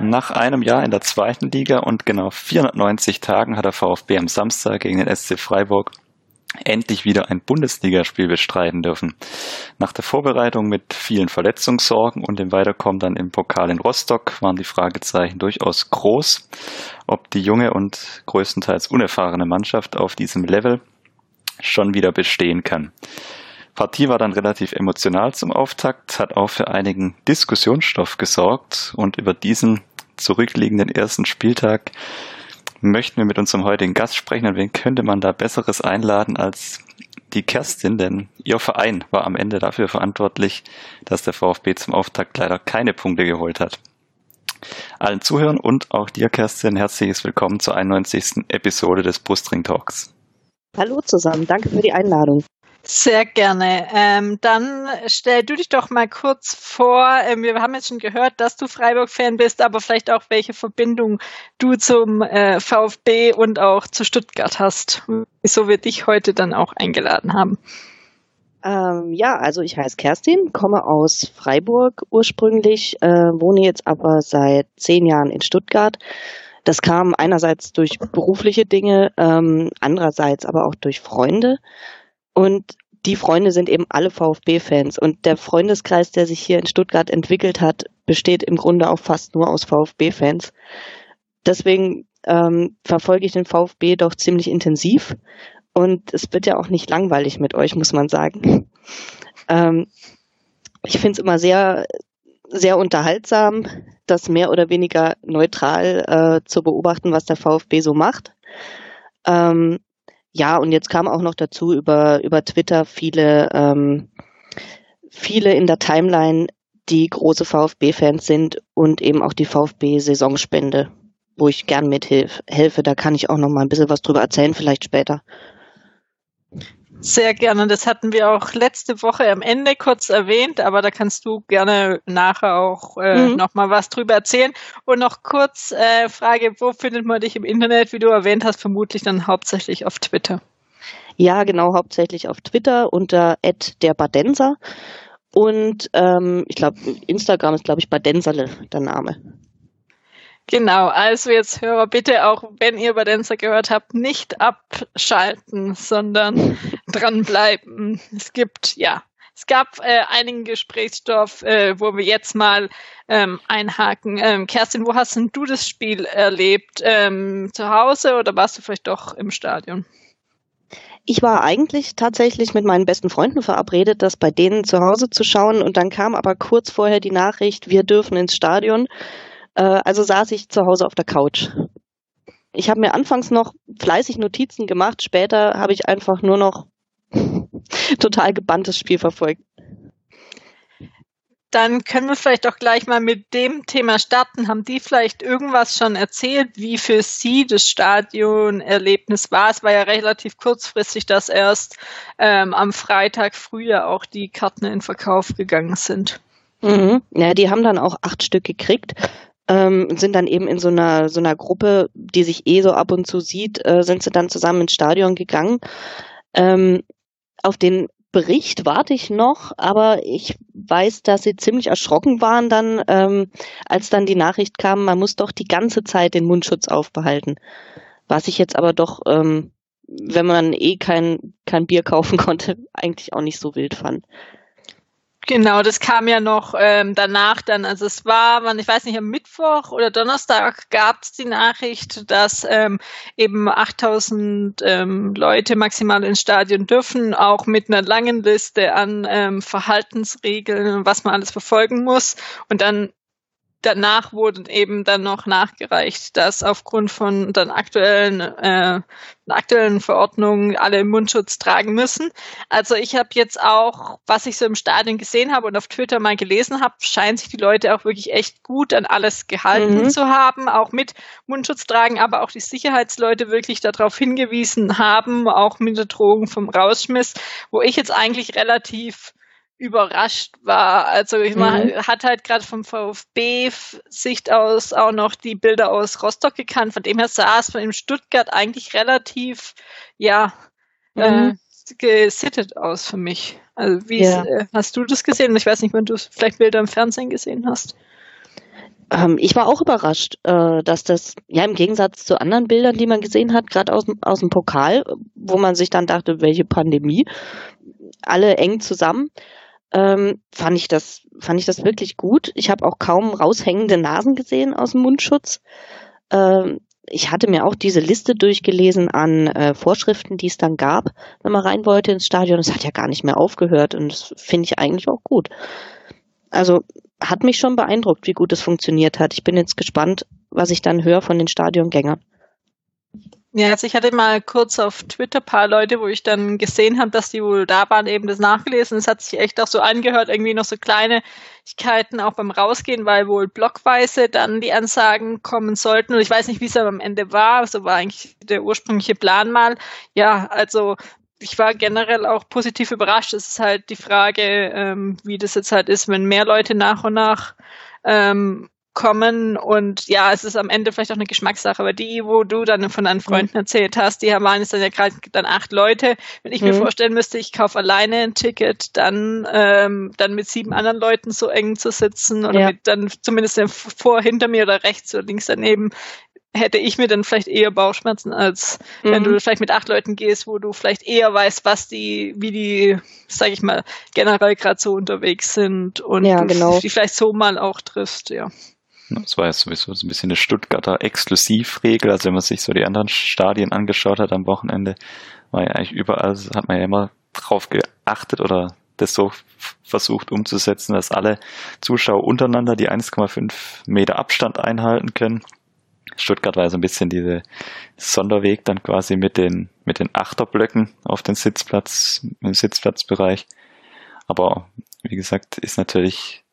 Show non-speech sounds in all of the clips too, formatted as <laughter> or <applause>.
Nach einem Jahr in der zweiten Liga und genau 490 Tagen hat der VfB am Samstag gegen den SC Freiburg endlich wieder ein Bundesligaspiel bestreiten dürfen. Nach der Vorbereitung mit vielen Verletzungssorgen und dem Weiterkommen dann im Pokal in Rostock waren die Fragezeichen durchaus groß, ob die junge und größtenteils unerfahrene Mannschaft auf diesem Level schon wieder bestehen kann. Partie war dann relativ emotional zum Auftakt, hat auch für einigen Diskussionsstoff gesorgt und über diesen zurückliegenden ersten Spieltag möchten wir mit unserem heutigen Gast sprechen. Und wen könnte man da Besseres einladen als die Kerstin? Denn ihr Verein war am Ende dafür verantwortlich, dass der VfB zum Auftakt leider keine Punkte geholt hat. Allen Zuhörern und auch dir, Kerstin, herzliches Willkommen zur 91. Episode des Brustring Talks. Hallo zusammen, danke für die Einladung. Sehr gerne. Ähm, dann stell du dich doch mal kurz vor. Ähm, wir haben jetzt schon gehört, dass du Freiburg-Fan bist, aber vielleicht auch welche Verbindung du zum äh, VfB und auch zu Stuttgart hast, wieso wir dich heute dann auch eingeladen haben. Ähm, ja, also ich heiße Kerstin, komme aus Freiburg ursprünglich, äh, wohne jetzt aber seit zehn Jahren in Stuttgart. Das kam einerseits durch berufliche Dinge, ähm, andererseits aber auch durch Freunde. Und die Freunde sind eben alle VfB-Fans. Und der Freundeskreis, der sich hier in Stuttgart entwickelt hat, besteht im Grunde auch fast nur aus VfB-Fans. Deswegen ähm, verfolge ich den VfB doch ziemlich intensiv. Und es wird ja auch nicht langweilig mit euch, muss man sagen. Ähm, ich finde es immer sehr, sehr unterhaltsam, das mehr oder weniger neutral äh, zu beobachten, was der VfB so macht. Ähm, ja, und jetzt kam auch noch dazu über, über Twitter viele, ähm, viele in der Timeline, die große VfB-Fans sind und eben auch die VfB-Saisonspende, wo ich gern mithelfe. Da kann ich auch noch mal ein bisschen was drüber erzählen, vielleicht später. Sehr gerne. Das hatten wir auch letzte Woche am Ende kurz erwähnt, aber da kannst du gerne nachher auch äh, mhm. noch mal was drüber erzählen. Und noch kurz äh, Frage, wo findet man dich im Internet? Wie du erwähnt hast, vermutlich dann hauptsächlich auf Twitter. Ja, genau, hauptsächlich auf Twitter unter @derbadenser und ähm, ich glaube Instagram ist glaube ich Badenserle der Name. Genau, also jetzt Hörer, bitte auch, wenn ihr Badenza gehört habt, nicht abschalten, sondern <laughs> dranbleiben. Es gibt, ja, es gab äh, einigen Gesprächsstoff, äh, wo wir jetzt mal ähm, einhaken. Ähm, Kerstin, wo hast denn du das Spiel erlebt? Ähm, zu Hause oder warst du vielleicht doch im Stadion? Ich war eigentlich tatsächlich mit meinen besten Freunden verabredet, das bei denen zu Hause zu schauen und dann kam aber kurz vorher die Nachricht, wir dürfen ins Stadion. Äh, also saß ich zu Hause auf der Couch. Ich habe mir anfangs noch fleißig Notizen gemacht, später habe ich einfach nur noch <laughs> total gebanntes Spiel verfolgt. Dann können wir vielleicht auch gleich mal mit dem Thema starten. Haben die vielleicht irgendwas schon erzählt, wie für Sie das Stadionerlebnis war? Es war ja relativ kurzfristig, dass erst ähm, am Freitag früher auch die Karten in Verkauf gegangen sind. Mhm. Ja, die haben dann auch acht Stück gekriegt ähm, sind dann eben in so einer so einer Gruppe, die sich eh so ab und zu sieht, äh, sind sie dann zusammen ins Stadion gegangen. Ähm, auf den Bericht warte ich noch, aber ich weiß, dass sie ziemlich erschrocken waren dann, ähm, als dann die Nachricht kam, man muss doch die ganze Zeit den Mundschutz aufbehalten. Was ich jetzt aber doch, ähm, wenn man eh kein, kein Bier kaufen <laughs> konnte, eigentlich auch nicht so wild fand. Genau, das kam ja noch ähm, danach dann. Also es war, man, ich weiß nicht, am Mittwoch oder Donnerstag gab es die Nachricht, dass ähm, eben 8000 ähm, Leute maximal ins Stadion dürfen, auch mit einer langen Liste an ähm, Verhaltensregeln, was man alles verfolgen muss. Und dann danach wurde eben dann noch nachgereicht, dass aufgrund von dann aktuellen äh, aktuellen Verordnungen alle Mundschutz tragen müssen. Also ich habe jetzt auch, was ich so im Stadion gesehen habe und auf Twitter mal gelesen habe, scheinen sich die Leute auch wirklich echt gut an alles gehalten mhm. zu haben, auch mit Mundschutz tragen, aber auch die Sicherheitsleute wirklich darauf hingewiesen haben, auch mit der Drohung vom Rausschmiss, wo ich jetzt eigentlich relativ überrascht war. Also ich mhm. hat halt gerade vom VfB-Sicht aus auch noch die Bilder aus Rostock gekannt. Von dem her saß man in Stuttgart eigentlich relativ, ja, äh, mhm. äh, gesittet aus für mich. Also wie ja. äh, hast du das gesehen? Ich weiß nicht, wenn du vielleicht Bilder im Fernsehen gesehen hast. Ähm, ich war auch überrascht, äh, dass das, ja, im Gegensatz zu anderen Bildern, die man gesehen hat, gerade aus, aus dem Pokal, wo man sich dann dachte, welche Pandemie, alle eng zusammen, ähm, fand ich das, fand ich das wirklich gut. Ich habe auch kaum raushängende Nasen gesehen aus dem Mundschutz. Ähm, ich hatte mir auch diese Liste durchgelesen an äh, Vorschriften, die es dann gab, wenn man rein wollte ins Stadion. Es hat ja gar nicht mehr aufgehört und das finde ich eigentlich auch gut. Also hat mich schon beeindruckt, wie gut es funktioniert hat. Ich bin jetzt gespannt, was ich dann höre von den Stadiongängern. Ja, also ich hatte mal kurz auf Twitter paar Leute, wo ich dann gesehen habe, dass die wohl da waren, eben das nachgelesen. Es hat sich echt auch so angehört, irgendwie noch so Kleinigkeiten auch beim Rausgehen, weil wohl blockweise dann die Ansagen kommen sollten. Und ich weiß nicht, wie es am Ende war. So war eigentlich der ursprüngliche Plan mal. Ja, also ich war generell auch positiv überrascht. Es ist halt die Frage, ähm, wie das jetzt halt ist, wenn mehr Leute nach und nach ähm, kommen und ja, es ist am Ende vielleicht auch eine Geschmackssache, aber die, wo du dann von deinen Freunden mhm. erzählt hast, die waren es dann ja gerade dann acht Leute. Wenn ich mhm. mir vorstellen müsste, ich kaufe alleine ein Ticket, dann ähm, dann mit sieben anderen Leuten so eng zu sitzen oder ja. mit dann zumindest vor, hinter mir oder rechts oder links daneben, hätte ich mir dann vielleicht eher Bauchschmerzen, als mhm. wenn du vielleicht mit acht Leuten gehst, wo du vielleicht eher weißt, was die, wie die, sag ich mal, generell gerade so unterwegs sind und ja, genau. die vielleicht so mal auch triffst, ja. Das war ja sowieso so ein bisschen eine Stuttgarter Exklusivregel. Also wenn man sich so die anderen Stadien angeschaut hat am Wochenende, war ja eigentlich überall, hat man ja immer drauf geachtet oder das so versucht umzusetzen, dass alle Zuschauer untereinander die 1,5 Meter Abstand einhalten können. Stuttgart war so ein bisschen diese Sonderweg dann quasi mit den, mit den Achterblöcken auf den Sitzplatz, im Sitzplatzbereich. Aber wie gesagt, ist natürlich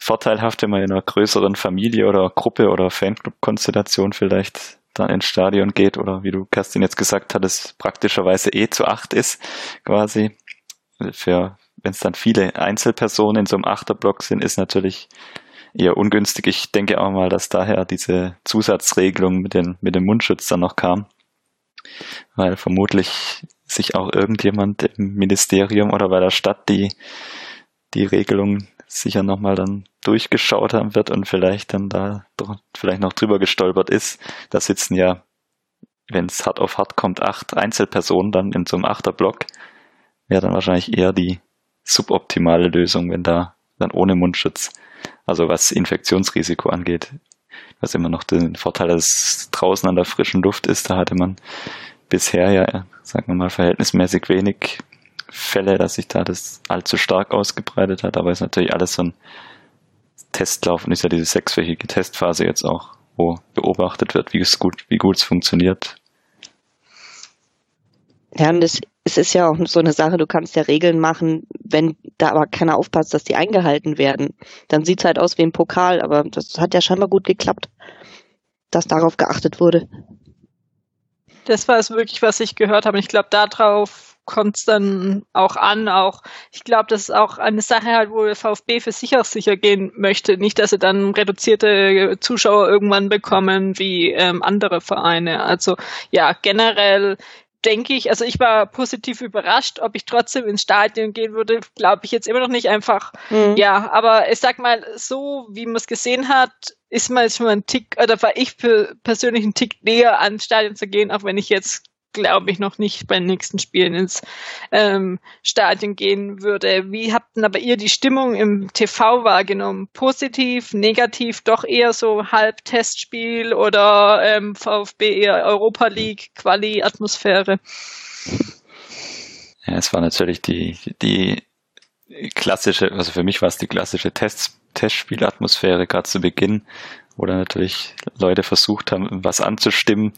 vorteilhaft, wenn man in einer größeren Familie oder Gruppe oder Fanclub-Konstellation vielleicht dann ins Stadion geht oder wie du Kerstin jetzt gesagt hattest, praktischerweise eh zu acht ist, quasi. Für, wenn es dann viele Einzelpersonen in so einem Achterblock sind, ist natürlich eher ungünstig. Ich denke auch mal, dass daher diese Zusatzregelung mit, den, mit dem Mundschutz dann noch kam, weil vermutlich sich auch irgendjemand im Ministerium oder bei der Stadt die, die Regelung sicher nochmal dann durchgeschaut haben wird und vielleicht dann da vielleicht noch drüber gestolpert ist. Da sitzen ja, wenn es hart auf hart kommt, acht Einzelpersonen dann in so einem Achterblock. Wäre dann wahrscheinlich eher die suboptimale Lösung, wenn da dann ohne Mundschutz, also was Infektionsrisiko angeht, was immer noch den Vorteil, dass es draußen an der frischen Luft ist, da hatte man bisher ja, sagen wir mal, verhältnismäßig wenig Fälle, dass sich da das allzu stark ausgebreitet hat, aber ist natürlich alles so ein Testlauf und ist ja diese sechswöchige Testphase jetzt auch, wo beobachtet wird, wie es gut, wie gut es funktioniert. Ja, und es, es ist ja auch so eine Sache, du kannst ja Regeln machen, wenn da aber keiner aufpasst, dass die eingehalten werden. Dann sieht es halt aus wie ein Pokal, aber das hat ja scheinbar gut geklappt, dass darauf geachtet wurde. Das war es wirklich, was ich gehört habe. Ich glaube, darauf kommt es dann auch an. Auch ich glaube, das ist auch eine Sache halt, wo der VfB für sich auch sicher gehen möchte. Nicht, dass sie dann reduzierte Zuschauer irgendwann bekommen wie ähm, andere Vereine. Also ja, generell denke ich, also ich war positiv überrascht, ob ich trotzdem ins Stadion gehen würde, glaube ich jetzt immer noch nicht einfach. Mhm. Ja, aber ich sag mal, so wie man es gesehen hat, ist man jetzt schon mal ein Tick, oder war ich persönlich ein Tick näher ans Stadion zu gehen, auch wenn ich jetzt glaube ich, noch nicht bei den nächsten Spielen ins ähm, Stadion gehen würde. Wie habt denn aber ihr die Stimmung im TV wahrgenommen? Positiv, negativ, doch eher so halb Testspiel oder ähm, VfB eher Europa League, Quali-Atmosphäre? Ja, es war natürlich die, die klassische, also für mich war es die klassische Test, Testspielatmosphäre gerade zu Beginn, dann natürlich Leute versucht haben, was anzustimmen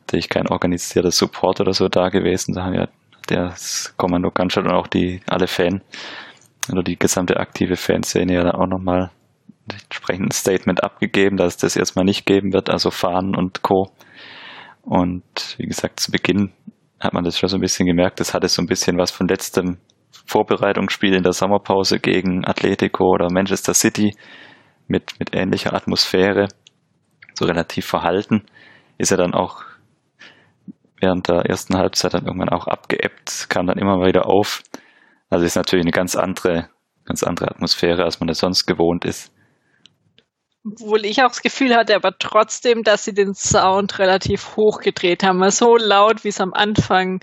natürlich kein organisierter Support oder so da gewesen. Da haben ja das Kommando Gunshot und auch die alle Fan oder die gesamte aktive Fanszene ja dann auch nochmal entsprechend ein Statement abgegeben, dass es das erstmal nicht geben wird, also Fahnen und Co. Und wie gesagt, zu Beginn hat man das schon so ein bisschen gemerkt, das hatte so ein bisschen was von letztem Vorbereitungsspiel in der Sommerpause gegen Atletico oder Manchester City mit, mit ähnlicher Atmosphäre, so relativ verhalten, ist er dann auch während der ersten Halbzeit dann irgendwann auch abgeebbt, kam dann immer wieder auf. Also ist natürlich eine ganz andere, ganz andere Atmosphäre, als man das sonst gewohnt ist. Obwohl ich auch das Gefühl hatte, aber trotzdem, dass sie den Sound relativ hoch gedreht haben. So laut, wie es am Anfang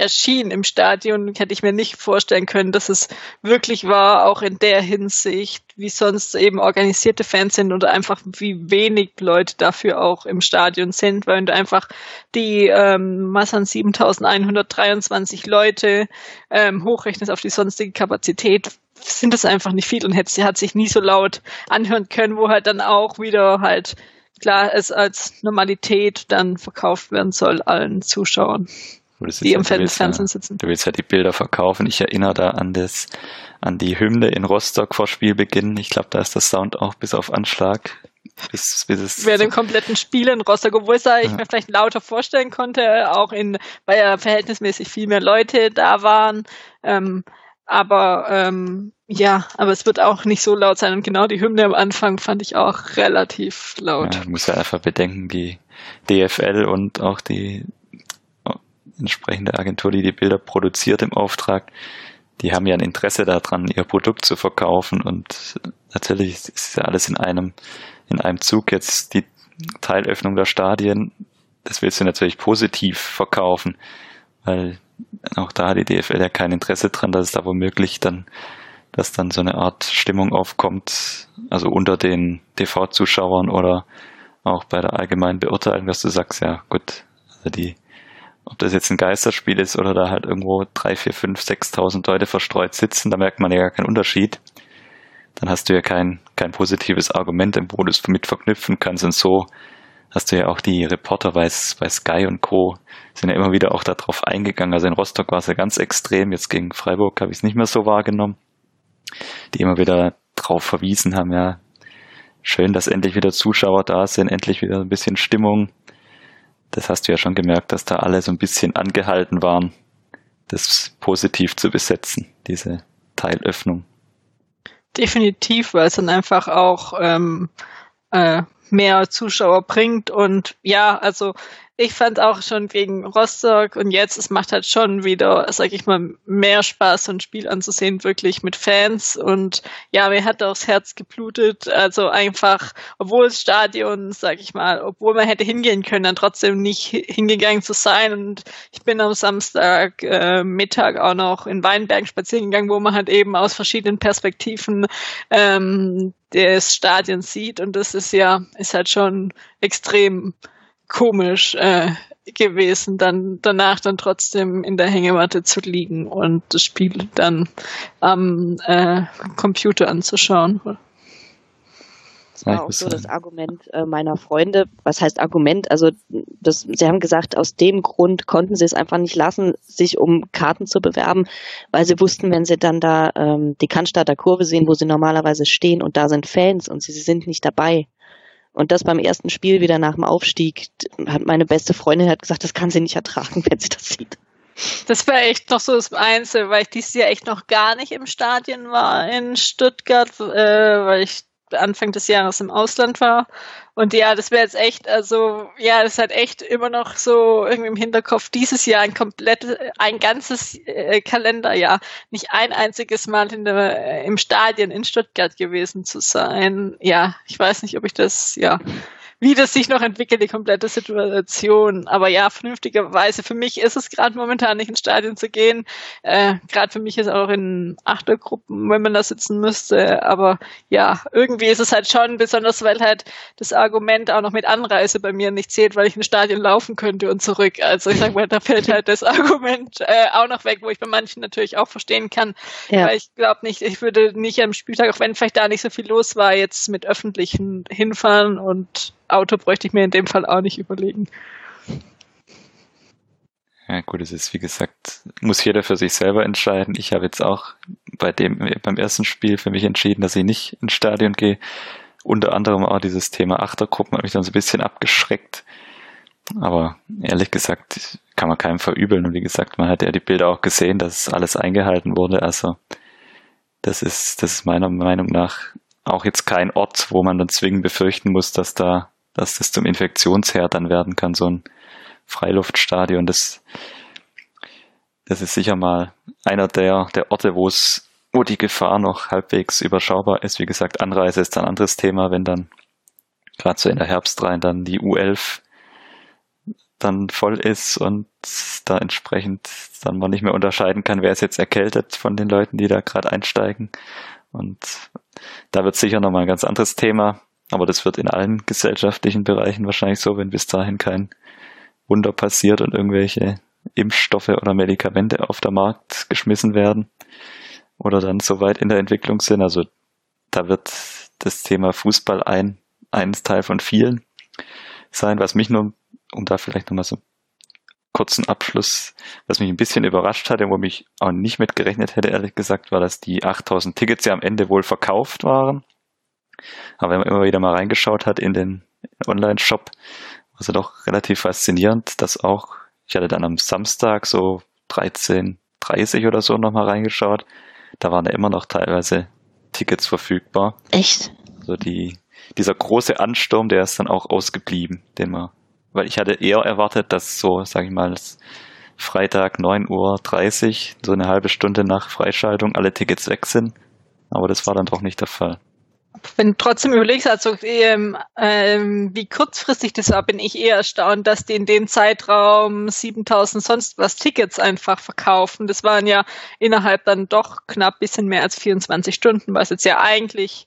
erschien im Stadion, hätte ich mir nicht vorstellen können, dass es wirklich war, auch in der Hinsicht, wie sonst eben organisierte Fans sind oder einfach wie wenig Leute dafür auch im Stadion sind, weil du einfach die ähm, Massen 7123 Leute ähm, hochrechnest auf die sonstige Kapazität, sind das einfach nicht viel und hat, hat sich nie so laut anhören können, wo halt dann auch wieder halt klar es als Normalität dann verkauft werden soll allen Zuschauern die im Fernsehen sitzen. Du willst ja die Bilder verkaufen. Ich erinnere da an das, an die Hymne in Rostock vor Spielbeginn. Ich glaube, da ist der Sound auch bis auf Anschlag. Bis, bis es Während dem kompletten Spiel in Rostock, obwohl es da ich mir vielleicht lauter vorstellen konnte, auch in, weil ja verhältnismäßig viel mehr Leute da waren. Ähm, aber ähm, ja, aber es wird auch nicht so laut sein. Und genau die Hymne am Anfang fand ich auch relativ laut. Ja, muss ja einfach bedenken, die DFL und auch die entsprechende Agentur, die die Bilder produziert im Auftrag, die haben ja ein Interesse daran, ihr Produkt zu verkaufen und natürlich ist ja alles in einem, in einem Zug jetzt die Teilöffnung der Stadien. Das willst du natürlich positiv verkaufen, weil auch da hat die DFL ja kein Interesse dran, dass es da womöglich dann, dass dann so eine Art Stimmung aufkommt, also unter den TV-Zuschauern oder auch bei der allgemeinen Beurteilung, dass du sagst, ja gut, also die ob das jetzt ein Geisterspiel ist oder da halt irgendwo drei, vier, fünf, sechstausend Leute verstreut sitzen, da merkt man ja gar keinen Unterschied. Dann hast du ja kein, kein positives Argument, wo du es mit verknüpfen kannst. Und so hast du ja auch die Reporter bei, bei Sky und Co. sind ja immer wieder auch darauf eingegangen. Also in Rostock war es ja ganz extrem. Jetzt gegen Freiburg habe ich es nicht mehr so wahrgenommen. Die immer wieder drauf verwiesen haben, ja, schön, dass endlich wieder Zuschauer da sind, endlich wieder ein bisschen Stimmung das hast du ja schon gemerkt, dass da alle so ein bisschen angehalten waren, das positiv zu besetzen, diese Teilöffnung. Definitiv, weil es dann einfach auch ähm, äh, mehr Zuschauer bringt und ja, also ich fand auch schon gegen Rostock und jetzt, es macht halt schon wieder, sag ich mal, mehr Spaß, so ein Spiel anzusehen, wirklich mit Fans. Und ja, mir hat auch das Herz geblutet. Also einfach, obwohl das Stadion, sag ich mal, obwohl man hätte hingehen können, dann trotzdem nicht hingegangen zu sein. Und ich bin am Samstag äh, Mittag auch noch in Weinberg spazieren gegangen, wo man halt eben aus verschiedenen Perspektiven ähm, des Stadions sieht. Und das ist ja, ist halt schon extrem komisch äh, gewesen, dann danach dann trotzdem in der Hängematte zu liegen und das Spiel dann am äh, Computer anzuschauen. Das war auch so das Argument äh, meiner Freunde. Was heißt Argument? Also das, sie haben gesagt, aus dem Grund konnten sie es einfach nicht lassen, sich um Karten zu bewerben, weil sie wussten, wenn sie dann da ähm, die Cannstatter Kurve sehen, wo sie normalerweise stehen und da sind Fans und sie, sie sind nicht dabei, und das beim ersten Spiel wieder nach dem Aufstieg, hat meine beste Freundin hat gesagt, das kann sie nicht ertragen, <laughs> wenn sie das sieht. Das war echt noch so das Einzige, weil ich dieses Jahr echt noch gar nicht im Stadion war in Stuttgart, äh, weil ich Anfang des Jahres im Ausland war. Und ja, das wäre jetzt echt, also ja, das halt echt immer noch so irgendwie im Hinterkopf, dieses Jahr ein komplettes, ein ganzes äh, Kalenderjahr, nicht ein einziges Mal in der, äh, im Stadion in Stuttgart gewesen zu sein. Ja, ich weiß nicht, ob ich das, ja, wie das sich noch entwickelt, die komplette Situation. Aber ja, vernünftigerweise, für mich ist es gerade momentan nicht ins Stadion zu gehen. Äh, gerade für mich ist auch in Achtergruppen, wenn man da sitzen müsste. Aber ja, irgendwie ist es halt schon, besonders weil halt das Argument auch noch mit Anreise bei mir nicht zählt, weil ich ins Stadion laufen könnte und zurück. Also ich sag mal, da fällt halt das Argument äh, auch noch weg, wo ich bei manchen natürlich auch verstehen kann. Ja. Weil ich glaube nicht, ich würde nicht am Spieltag, auch wenn vielleicht da nicht so viel los war, jetzt mit öffentlichen hinfahren und Auto bräuchte ich mir in dem Fall auch nicht überlegen. Ja, gut, es ist wie gesagt, muss jeder für sich selber entscheiden. Ich habe jetzt auch bei dem, beim ersten Spiel für mich entschieden, dass ich nicht ins Stadion gehe. Unter anderem auch dieses Thema Achtergruppen hat mich dann so ein bisschen abgeschreckt. Aber ehrlich gesagt kann man keinem verübeln. Und wie gesagt, man hat ja die Bilder auch gesehen, dass alles eingehalten wurde. Also das ist, das ist meiner Meinung nach auch jetzt kein Ort, wo man dann zwingend befürchten muss, dass da, dass das zum Infektionsherd dann werden kann, so ein Freiluftstadion. Das, das ist sicher mal einer der, der Orte, wo es, wo die Gefahr noch halbwegs überschaubar ist. Wie gesagt, Anreise ist ein anderes Thema, wenn dann gerade so in der Herbst rein dann die U11 dann voll ist und da entsprechend dann man nicht mehr unterscheiden kann, wer ist jetzt erkältet von den Leuten, die da gerade einsteigen. Und da wird sicher nochmal ein ganz anderes Thema, aber das wird in allen gesellschaftlichen Bereichen wahrscheinlich so, wenn bis dahin kein Wunder passiert und irgendwelche Impfstoffe oder Medikamente auf der Markt geschmissen werden oder dann so weit in der Entwicklung sind. Also da wird das Thema Fußball ein, ein Teil von vielen sein, was mich nur um da vielleicht nochmal so einen kurzen Abschluss, was mich ein bisschen überrascht hatte, wo mich auch nicht mit gerechnet hätte, ehrlich gesagt, war, dass die 8000 Tickets ja am Ende wohl verkauft waren. Aber wenn man immer wieder mal reingeschaut hat in den Online-Shop, war es doch relativ faszinierend, dass auch, ich hatte dann am Samstag so 13.30 oder so nochmal reingeschaut, da waren ja immer noch teilweise Tickets verfügbar. Echt? Also die, dieser große Ansturm, der ist dann auch ausgeblieben, den man weil ich hatte eher erwartet, dass so, sag ich mal, Freitag 9.30 Uhr, so eine halbe Stunde nach Freischaltung, alle Tickets weg sind. Aber das war dann doch nicht der Fall. Wenn trotzdem überlegst, also ähm, ähm, wie kurzfristig das war, bin ich eher erstaunt, dass die in dem Zeitraum 7000 sonst was Tickets einfach verkaufen. Das waren ja innerhalb dann doch knapp bisschen mehr als 24 Stunden, was jetzt ja eigentlich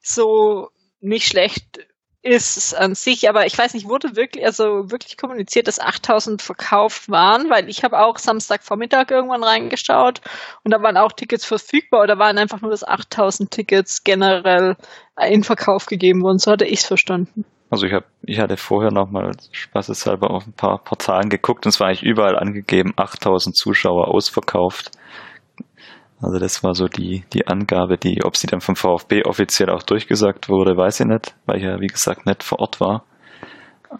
so nicht schlecht ist an sich, aber ich weiß nicht, wurde wirklich, also wirklich kommuniziert, dass 8000 verkauft waren, weil ich habe auch Samstagvormittag irgendwann reingeschaut und da waren auch Tickets verfügbar oder waren einfach nur, dass 8000 Tickets generell in Verkauf gegeben wurden. So hatte ich es verstanden. Also ich habe, ich hatte vorher nochmal spaßeshalber auf ein paar Portalen geguckt und es war eigentlich überall angegeben, 8000 Zuschauer ausverkauft. Also das war so die, die Angabe, die, ob sie dann vom VfB offiziell auch durchgesagt wurde, weiß ich nicht, weil ich ja, wie gesagt, nicht vor Ort war.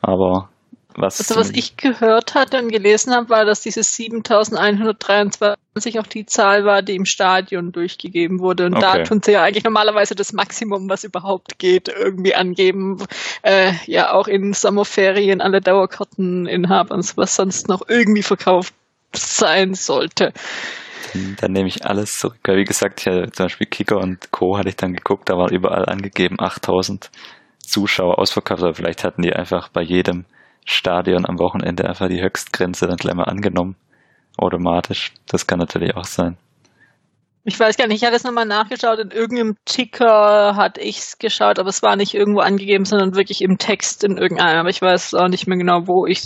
Aber was. Also was ich gehört hatte und gelesen habe, war, dass diese 7123 auch die Zahl war, die im Stadion durchgegeben wurde. Und okay. da tun sie ja eigentlich normalerweise das Maximum, was überhaupt geht, irgendwie angeben. Äh, ja, auch in Sommerferien alle Dauerkarteninhabern, was sonst noch irgendwie verkauft sein sollte dann, nehme ich alles zurück. Weil wie gesagt, ich hatte zum Beispiel Kicker und Co. hatte ich dann geguckt, da war überall angegeben 8000 Zuschauer ausverkauft. Aber vielleicht hatten die einfach bei jedem Stadion am Wochenende einfach die Höchstgrenze dann gleich mal angenommen. Automatisch. Das kann natürlich auch sein. Ich weiß gar nicht, ich hatte es nochmal nachgeschaut, in irgendeinem Ticker hatte ich es geschaut, aber es war nicht irgendwo angegeben, sondern wirklich im Text in irgendeinem. Aber ich weiß auch nicht mehr genau, wo ich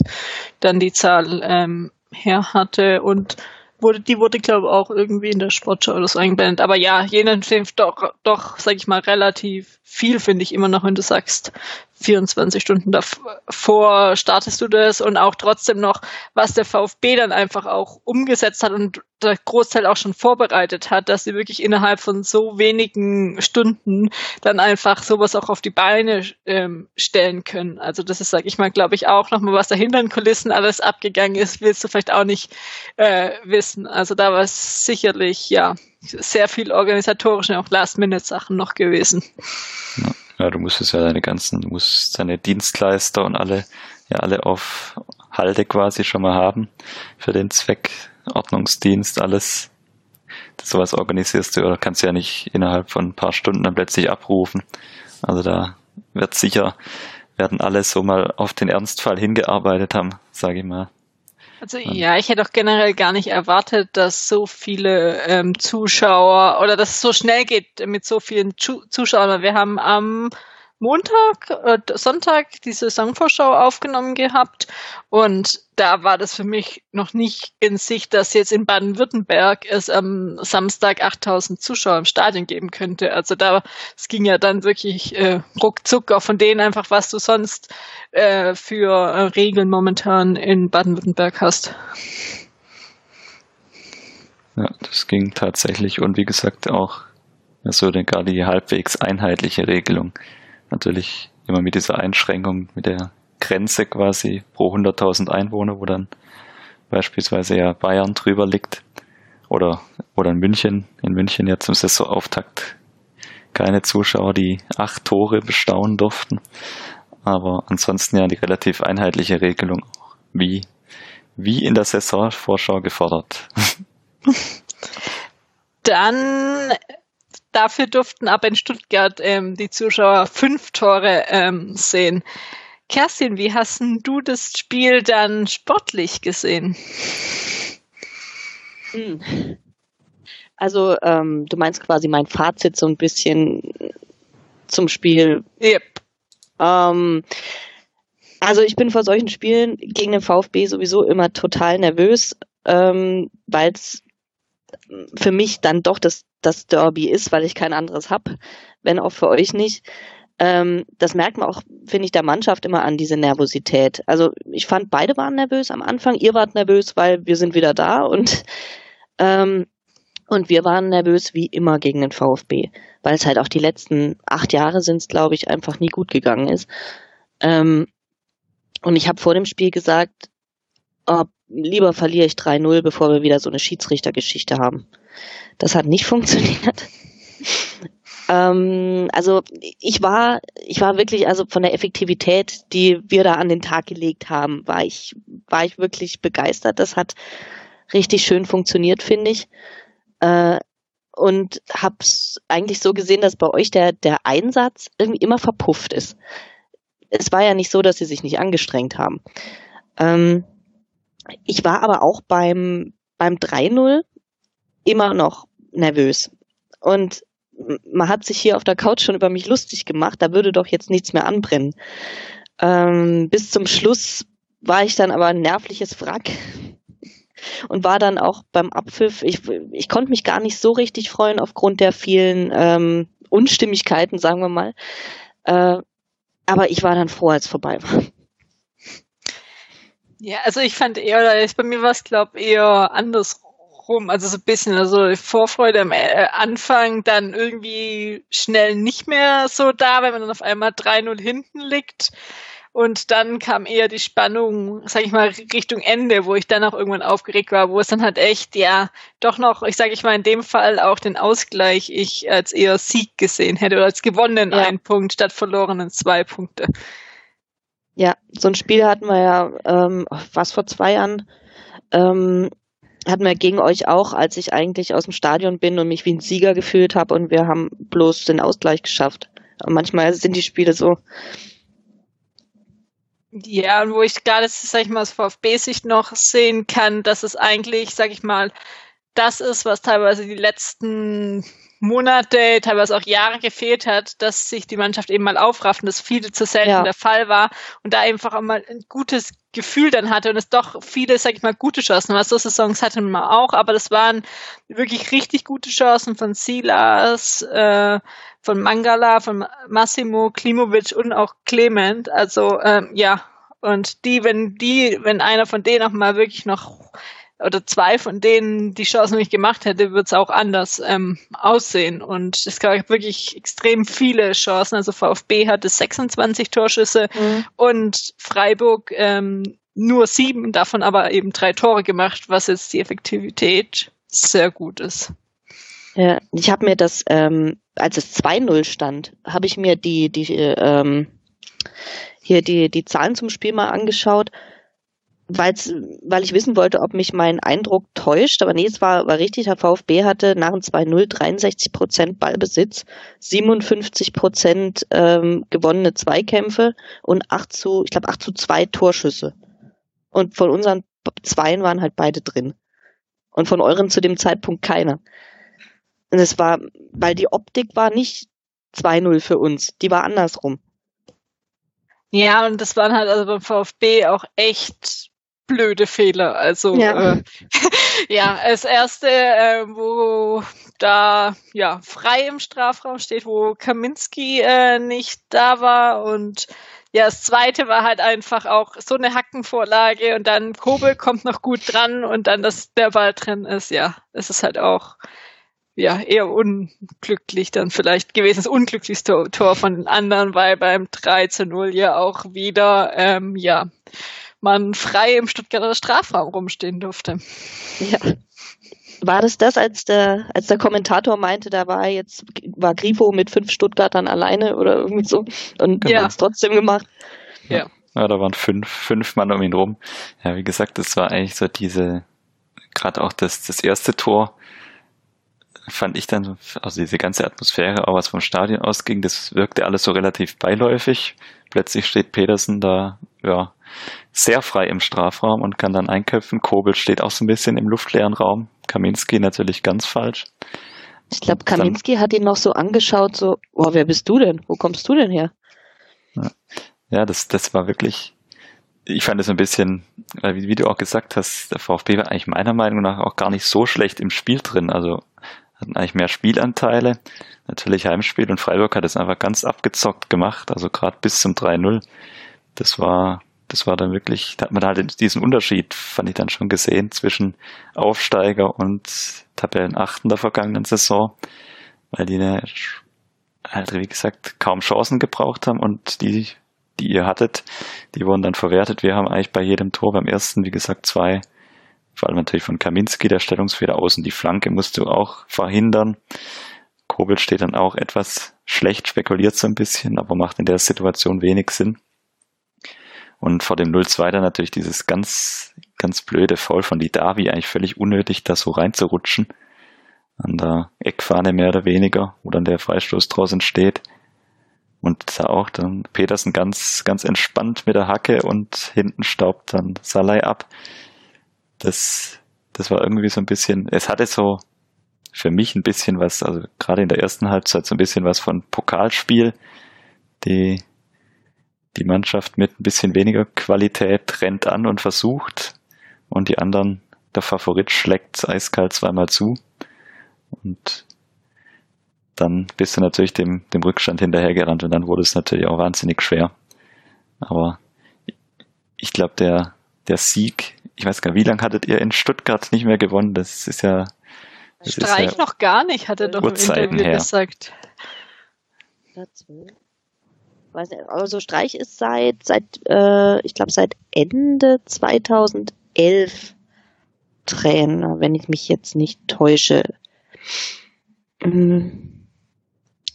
dann die Zahl ähm, her hatte. Und wurde, die wurde, glaube ich, auch irgendwie in der Sportschau oder so eingeblendet. Aber ja, jedenfalls doch, doch, sag ich mal, relativ viel, finde ich immer noch, wenn du sagst, 24 Stunden davor startest du das und auch trotzdem noch, was der VfB dann einfach auch umgesetzt hat und der Großteil auch schon vorbereitet hat, dass sie wirklich innerhalb von so wenigen Stunden dann einfach sowas auch auf die Beine ähm, stellen können. Also das ist, sag ich mal, glaube ich, auch nochmal, was da hinter den Kulissen alles abgegangen ist, willst du vielleicht auch nicht äh, wissen. Also da war es sicherlich, ja, sehr viel organisatorische, auch Last-Minute-Sachen noch gewesen. Ja. Ja, du musstest ja deine ganzen, du musst deine Dienstleister und alle, ja, alle auf Halde quasi schon mal haben für den Zweck, Ordnungsdienst, alles. Sowas organisierst du oder kannst du ja nicht innerhalb von ein paar Stunden dann plötzlich abrufen. Also da wird sicher, werden alle so mal auf den Ernstfall hingearbeitet haben, sage ich mal. Also ja, ich hätte auch generell gar nicht erwartet, dass so viele ähm, Zuschauer oder dass es so schnell geht mit so vielen Zuschauern. Wir haben am Montag, äh, Sonntag die Saisonvorschau aufgenommen gehabt und da war das für mich noch nicht in Sicht, dass jetzt in Baden-Württemberg es am Samstag 8000 Zuschauer im Stadion geben könnte. Also da, es ging ja dann wirklich äh, ruckzuck auch von denen einfach, was du sonst äh, für äh, Regeln momentan in Baden-Württemberg hast. Ja, das ging tatsächlich und wie gesagt auch so also gerade die halbwegs einheitliche Regelung natürlich immer mit dieser Einschränkung, mit der Grenze quasi pro 100.000 Einwohner, wo dann beispielsweise ja Bayern drüber liegt oder, oder in München, in München ja zum Saisonauftakt keine Zuschauer, die acht Tore bestaunen durften. Aber ansonsten ja die relativ einheitliche Regelung, wie, wie in der Saisonvorschau gefordert. <laughs> Dann dafür durften aber in Stuttgart ähm, die Zuschauer fünf Tore ähm, sehen. Kerstin, wie hast du das Spiel dann sportlich gesehen? Hm. Also ähm, du meinst quasi mein Fazit so ein bisschen zum Spiel. Yep. Ähm, also ich bin vor solchen Spielen gegen den VfB sowieso immer total nervös, ähm, weil es für mich dann doch das, das Derby ist, weil ich kein anderes hab, wenn auch für euch nicht. Ähm, das merkt man auch, finde ich, der Mannschaft immer an, diese Nervosität. Also ich fand, beide waren nervös am Anfang. Ihr wart nervös, weil wir sind wieder da und, <laughs> ähm, und wir waren nervös wie immer gegen den VfB, weil es halt auch die letzten acht Jahre sind glaube ich, einfach nie gut gegangen ist. Ähm, und ich habe vor dem Spiel gesagt, oh, lieber verliere ich 3-0, bevor wir wieder so eine Schiedsrichtergeschichte haben. Das hat nicht <laughs> funktioniert. ähm, also ich war, ich war wirklich, also von der Effektivität, die wir da an den Tag gelegt haben, war ich, war ich wirklich begeistert. Das hat richtig schön funktioniert, finde ich. Äh, und hab's eigentlich so gesehen, dass bei euch der, der Einsatz irgendwie immer verpufft ist. Es war ja nicht so, dass sie sich nicht angestrengt haben. Ähm, ich war aber auch beim, beim 3-0 immer noch nervös. Und man hat sich hier auf der Couch schon über mich lustig gemacht, da würde doch jetzt nichts mehr anbrennen. Ähm, bis zum Schluss war ich dann aber ein nervliches Wrack <laughs> und war dann auch beim Abpfiff, ich, ich konnte mich gar nicht so richtig freuen aufgrund der vielen ähm, Unstimmigkeiten, sagen wir mal. Äh, aber ich war dann froh, als vorbei war. Ja, also ich fand eher, bei mir war es glaube eher andersrum, also so ein bisschen, also Vorfreude am äh, Anfang, dann irgendwie schnell nicht mehr so da, wenn man dann auf einmal 3-0 hinten liegt. Und dann kam eher die Spannung, sag ich mal, Richtung Ende, wo ich dann auch irgendwann aufgeregt war, wo es dann halt echt, ja, doch noch, ich sage ich mal, in dem Fall auch den Ausgleich ich als eher Sieg gesehen hätte oder als gewonnen ja. einen Punkt statt verlorenen zwei Punkte. Ja, so ein Spiel hatten wir ja, ähm, was vor zwei Jahren, ähm, hatten wir gegen euch auch, als ich eigentlich aus dem Stadion bin und mich wie ein Sieger gefühlt habe und wir haben bloß den Ausgleich geschafft. Und manchmal sind die Spiele so. Ja, wo ich gerade, sag ich mal, aus VfB-Sicht noch sehen kann, dass es eigentlich, sag ich mal, das ist, was teilweise die letzten Monate, teilweise auch Jahre gefehlt hat, dass sich die Mannschaft eben mal aufrafft und das viel zu selten ja. der Fall war und da einfach auch mal ein gutes Gefühl dann hatte und es doch viele, sag ich mal, gute Chancen war. So Saisons hatten wir auch, aber das waren wirklich richtig gute Chancen von Silas, äh, von Mangala, von Massimo, Klimovic und auch Clement. Also ähm, ja, und die, wenn die, wenn einer von denen auch mal wirklich noch oder zwei von denen die Chancen nicht gemacht hätte, wird es auch anders ähm, aussehen. Und es gab wirklich extrem viele Chancen. Also VfB hatte 26 Torschüsse mhm. und Freiburg ähm, nur sieben, davon aber eben drei Tore gemacht, was jetzt die Effektivität sehr gut ist. Ja, ich habe mir das, ähm, als es 2-0 stand, habe ich mir die, die, ähm, hier die, die Zahlen zum Spiel mal angeschaut weil's, weil ich wissen wollte, ob mich mein Eindruck täuscht. Aber nee, es war, war richtig. Der VfB hatte nach dem 2-0 63 Prozent Ballbesitz, 57 Prozent ähm, gewonnene Zweikämpfe und 8 zu, ich glaube, 8 zu 2 Torschüsse. Und von unseren Zweien waren halt beide drin. Und von euren zu dem Zeitpunkt keiner. Und es war, weil die Optik war nicht 2-0 für uns, die war andersrum. Ja, und das waren halt also beim VfB auch echt blöde Fehler. Also ja, äh, <laughs> ja das erste, äh, wo da ja frei im Strafraum steht, wo Kaminski äh, nicht da war. Und ja, das zweite war halt einfach auch so eine Hackenvorlage und dann Kobel kommt noch gut dran und dann, dass der Ball drin ist, ja, das ist halt auch ja eher unglücklich dann vielleicht gewesen, das unglücklichste Tor von den anderen, weil beim 3 zu 0 ja auch wieder ähm, ja man frei im Stuttgarter Strafraum rumstehen durfte. Ja. War das das, als der, als der Kommentator meinte, da war jetzt, war Grifo mit fünf Stuttgartern alleine oder irgendwie so und ja. hat es trotzdem gemacht? Ja. ja. da waren fünf, fünf Mann um ihn rum. Ja, wie gesagt, das war eigentlich so diese, gerade auch das, das erste Tor, fand ich dann, also diese ganze Atmosphäre, auch was vom Stadion ausging, das wirkte alles so relativ beiläufig. Plötzlich steht Petersen da, ja, sehr frei im Strafraum und kann dann einköpfen. Kobel steht auch so ein bisschen im luftleeren Raum. Kaminski natürlich ganz falsch. Ich glaube, Kaminski dann, hat ihn noch so angeschaut, so, oh, wer bist du denn? Wo kommst du denn her? Ja, das, das war wirklich, ich fand es ein bisschen, wie, wie du auch gesagt hast, der VfB war eigentlich meiner Meinung nach auch gar nicht so schlecht im Spiel drin. Also hatten eigentlich mehr Spielanteile. Natürlich Heimspiel und Freiburg hat es einfach ganz abgezockt gemacht, also gerade bis zum 3-0. Das war, das war dann wirklich, da hat man halt diesen Unterschied, fand ich dann schon gesehen, zwischen Aufsteiger und Tabellenachten der vergangenen Saison, weil die halt, wie gesagt, kaum Chancen gebraucht haben und die, die ihr hattet, die wurden dann verwertet. Wir haben eigentlich bei jedem Tor beim ersten, wie gesagt, zwei, vor allem natürlich von Kaminski, der Stellungsfehler außen, die Flanke musst du auch verhindern. Kobel steht dann auch etwas schlecht, spekuliert so ein bisschen, aber macht in der Situation wenig Sinn. Und vor dem 0-2 dann natürlich dieses ganz, ganz blöde Foul von Didavi, eigentlich völlig unnötig, da so reinzurutschen. An der Eckfahne mehr oder weniger, wo dann der Freistoß draußen steht. Und da auch dann Petersen ganz, ganz entspannt mit der Hacke und hinten staubt dann Salai ab. Das, das war irgendwie so ein bisschen, es hatte so für mich ein bisschen was, also gerade in der ersten Halbzeit so ein bisschen was von Pokalspiel. Die, die Mannschaft mit ein bisschen weniger Qualität rennt an und versucht und die anderen, der Favorit schlägt eiskalt zweimal zu und dann bist du natürlich dem, dem Rückstand hinterhergerannt und dann wurde es natürlich auch wahnsinnig schwer. Aber ich glaube, der, der Sieg, ich weiß gar nicht, wie lange hattet ihr in Stuttgart nicht mehr gewonnen? Das ist ja. Das Streich ist ja noch gar nicht, hat er doch im Interview her. gesagt. Ja, weiß nicht, aber so Streich ist seit, seit äh, ich glaube, seit Ende 2011 Trainer, wenn ich mich jetzt nicht täusche. Mhm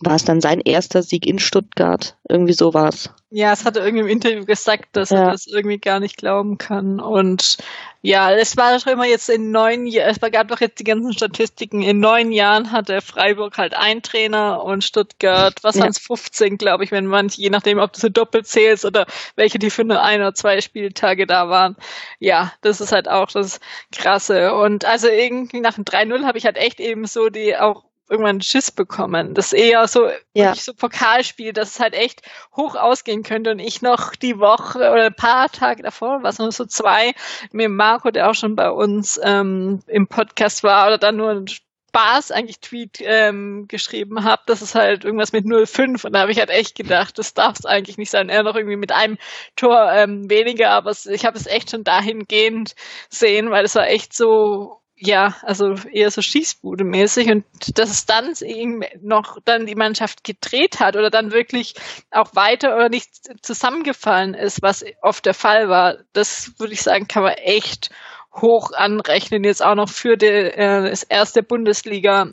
war es dann sein erster Sieg in Stuttgart. Irgendwie so war es. Ja, es hat er irgendwie im Interview gesagt, dass ja. er das irgendwie gar nicht glauben kann. Und ja, es war schon immer jetzt in neun Jahren, es gab doch jetzt die ganzen Statistiken, in neun Jahren hatte Freiburg halt ein Trainer und Stuttgart, was ja. waren es, 15, glaube ich, wenn man, je nachdem, ob du so doppelt zählst oder welche die für nur ein oder zwei Spieltage da waren. Ja, das ist halt auch das Krasse. Und also irgendwie nach dem 3-0 habe ich halt echt eben so die auch irgendwann Schiss bekommen. Das ist eher so, ja. so Pokalspiel, dass es halt echt hoch ausgehen könnte und ich noch die Woche oder ein paar Tage davor, was nur so zwei, mit Marco, der auch schon bei uns ähm, im Podcast war, oder dann nur ein Spaß eigentlich Tweet ähm, geschrieben habe, das ist halt irgendwas mit 0,5 und da habe ich halt echt gedacht, das darf es eigentlich nicht sein. Er noch irgendwie mit einem Tor ähm, weniger, aber ich habe es echt schon dahingehend sehen, weil es war echt so ja, also eher so Schießbude-mäßig und dass es dann eben noch dann die Mannschaft gedreht hat oder dann wirklich auch weiter oder nicht zusammengefallen ist, was oft der Fall war, das würde ich sagen, kann man echt hoch anrechnen, jetzt auch noch für die, äh, das erste Bundesliga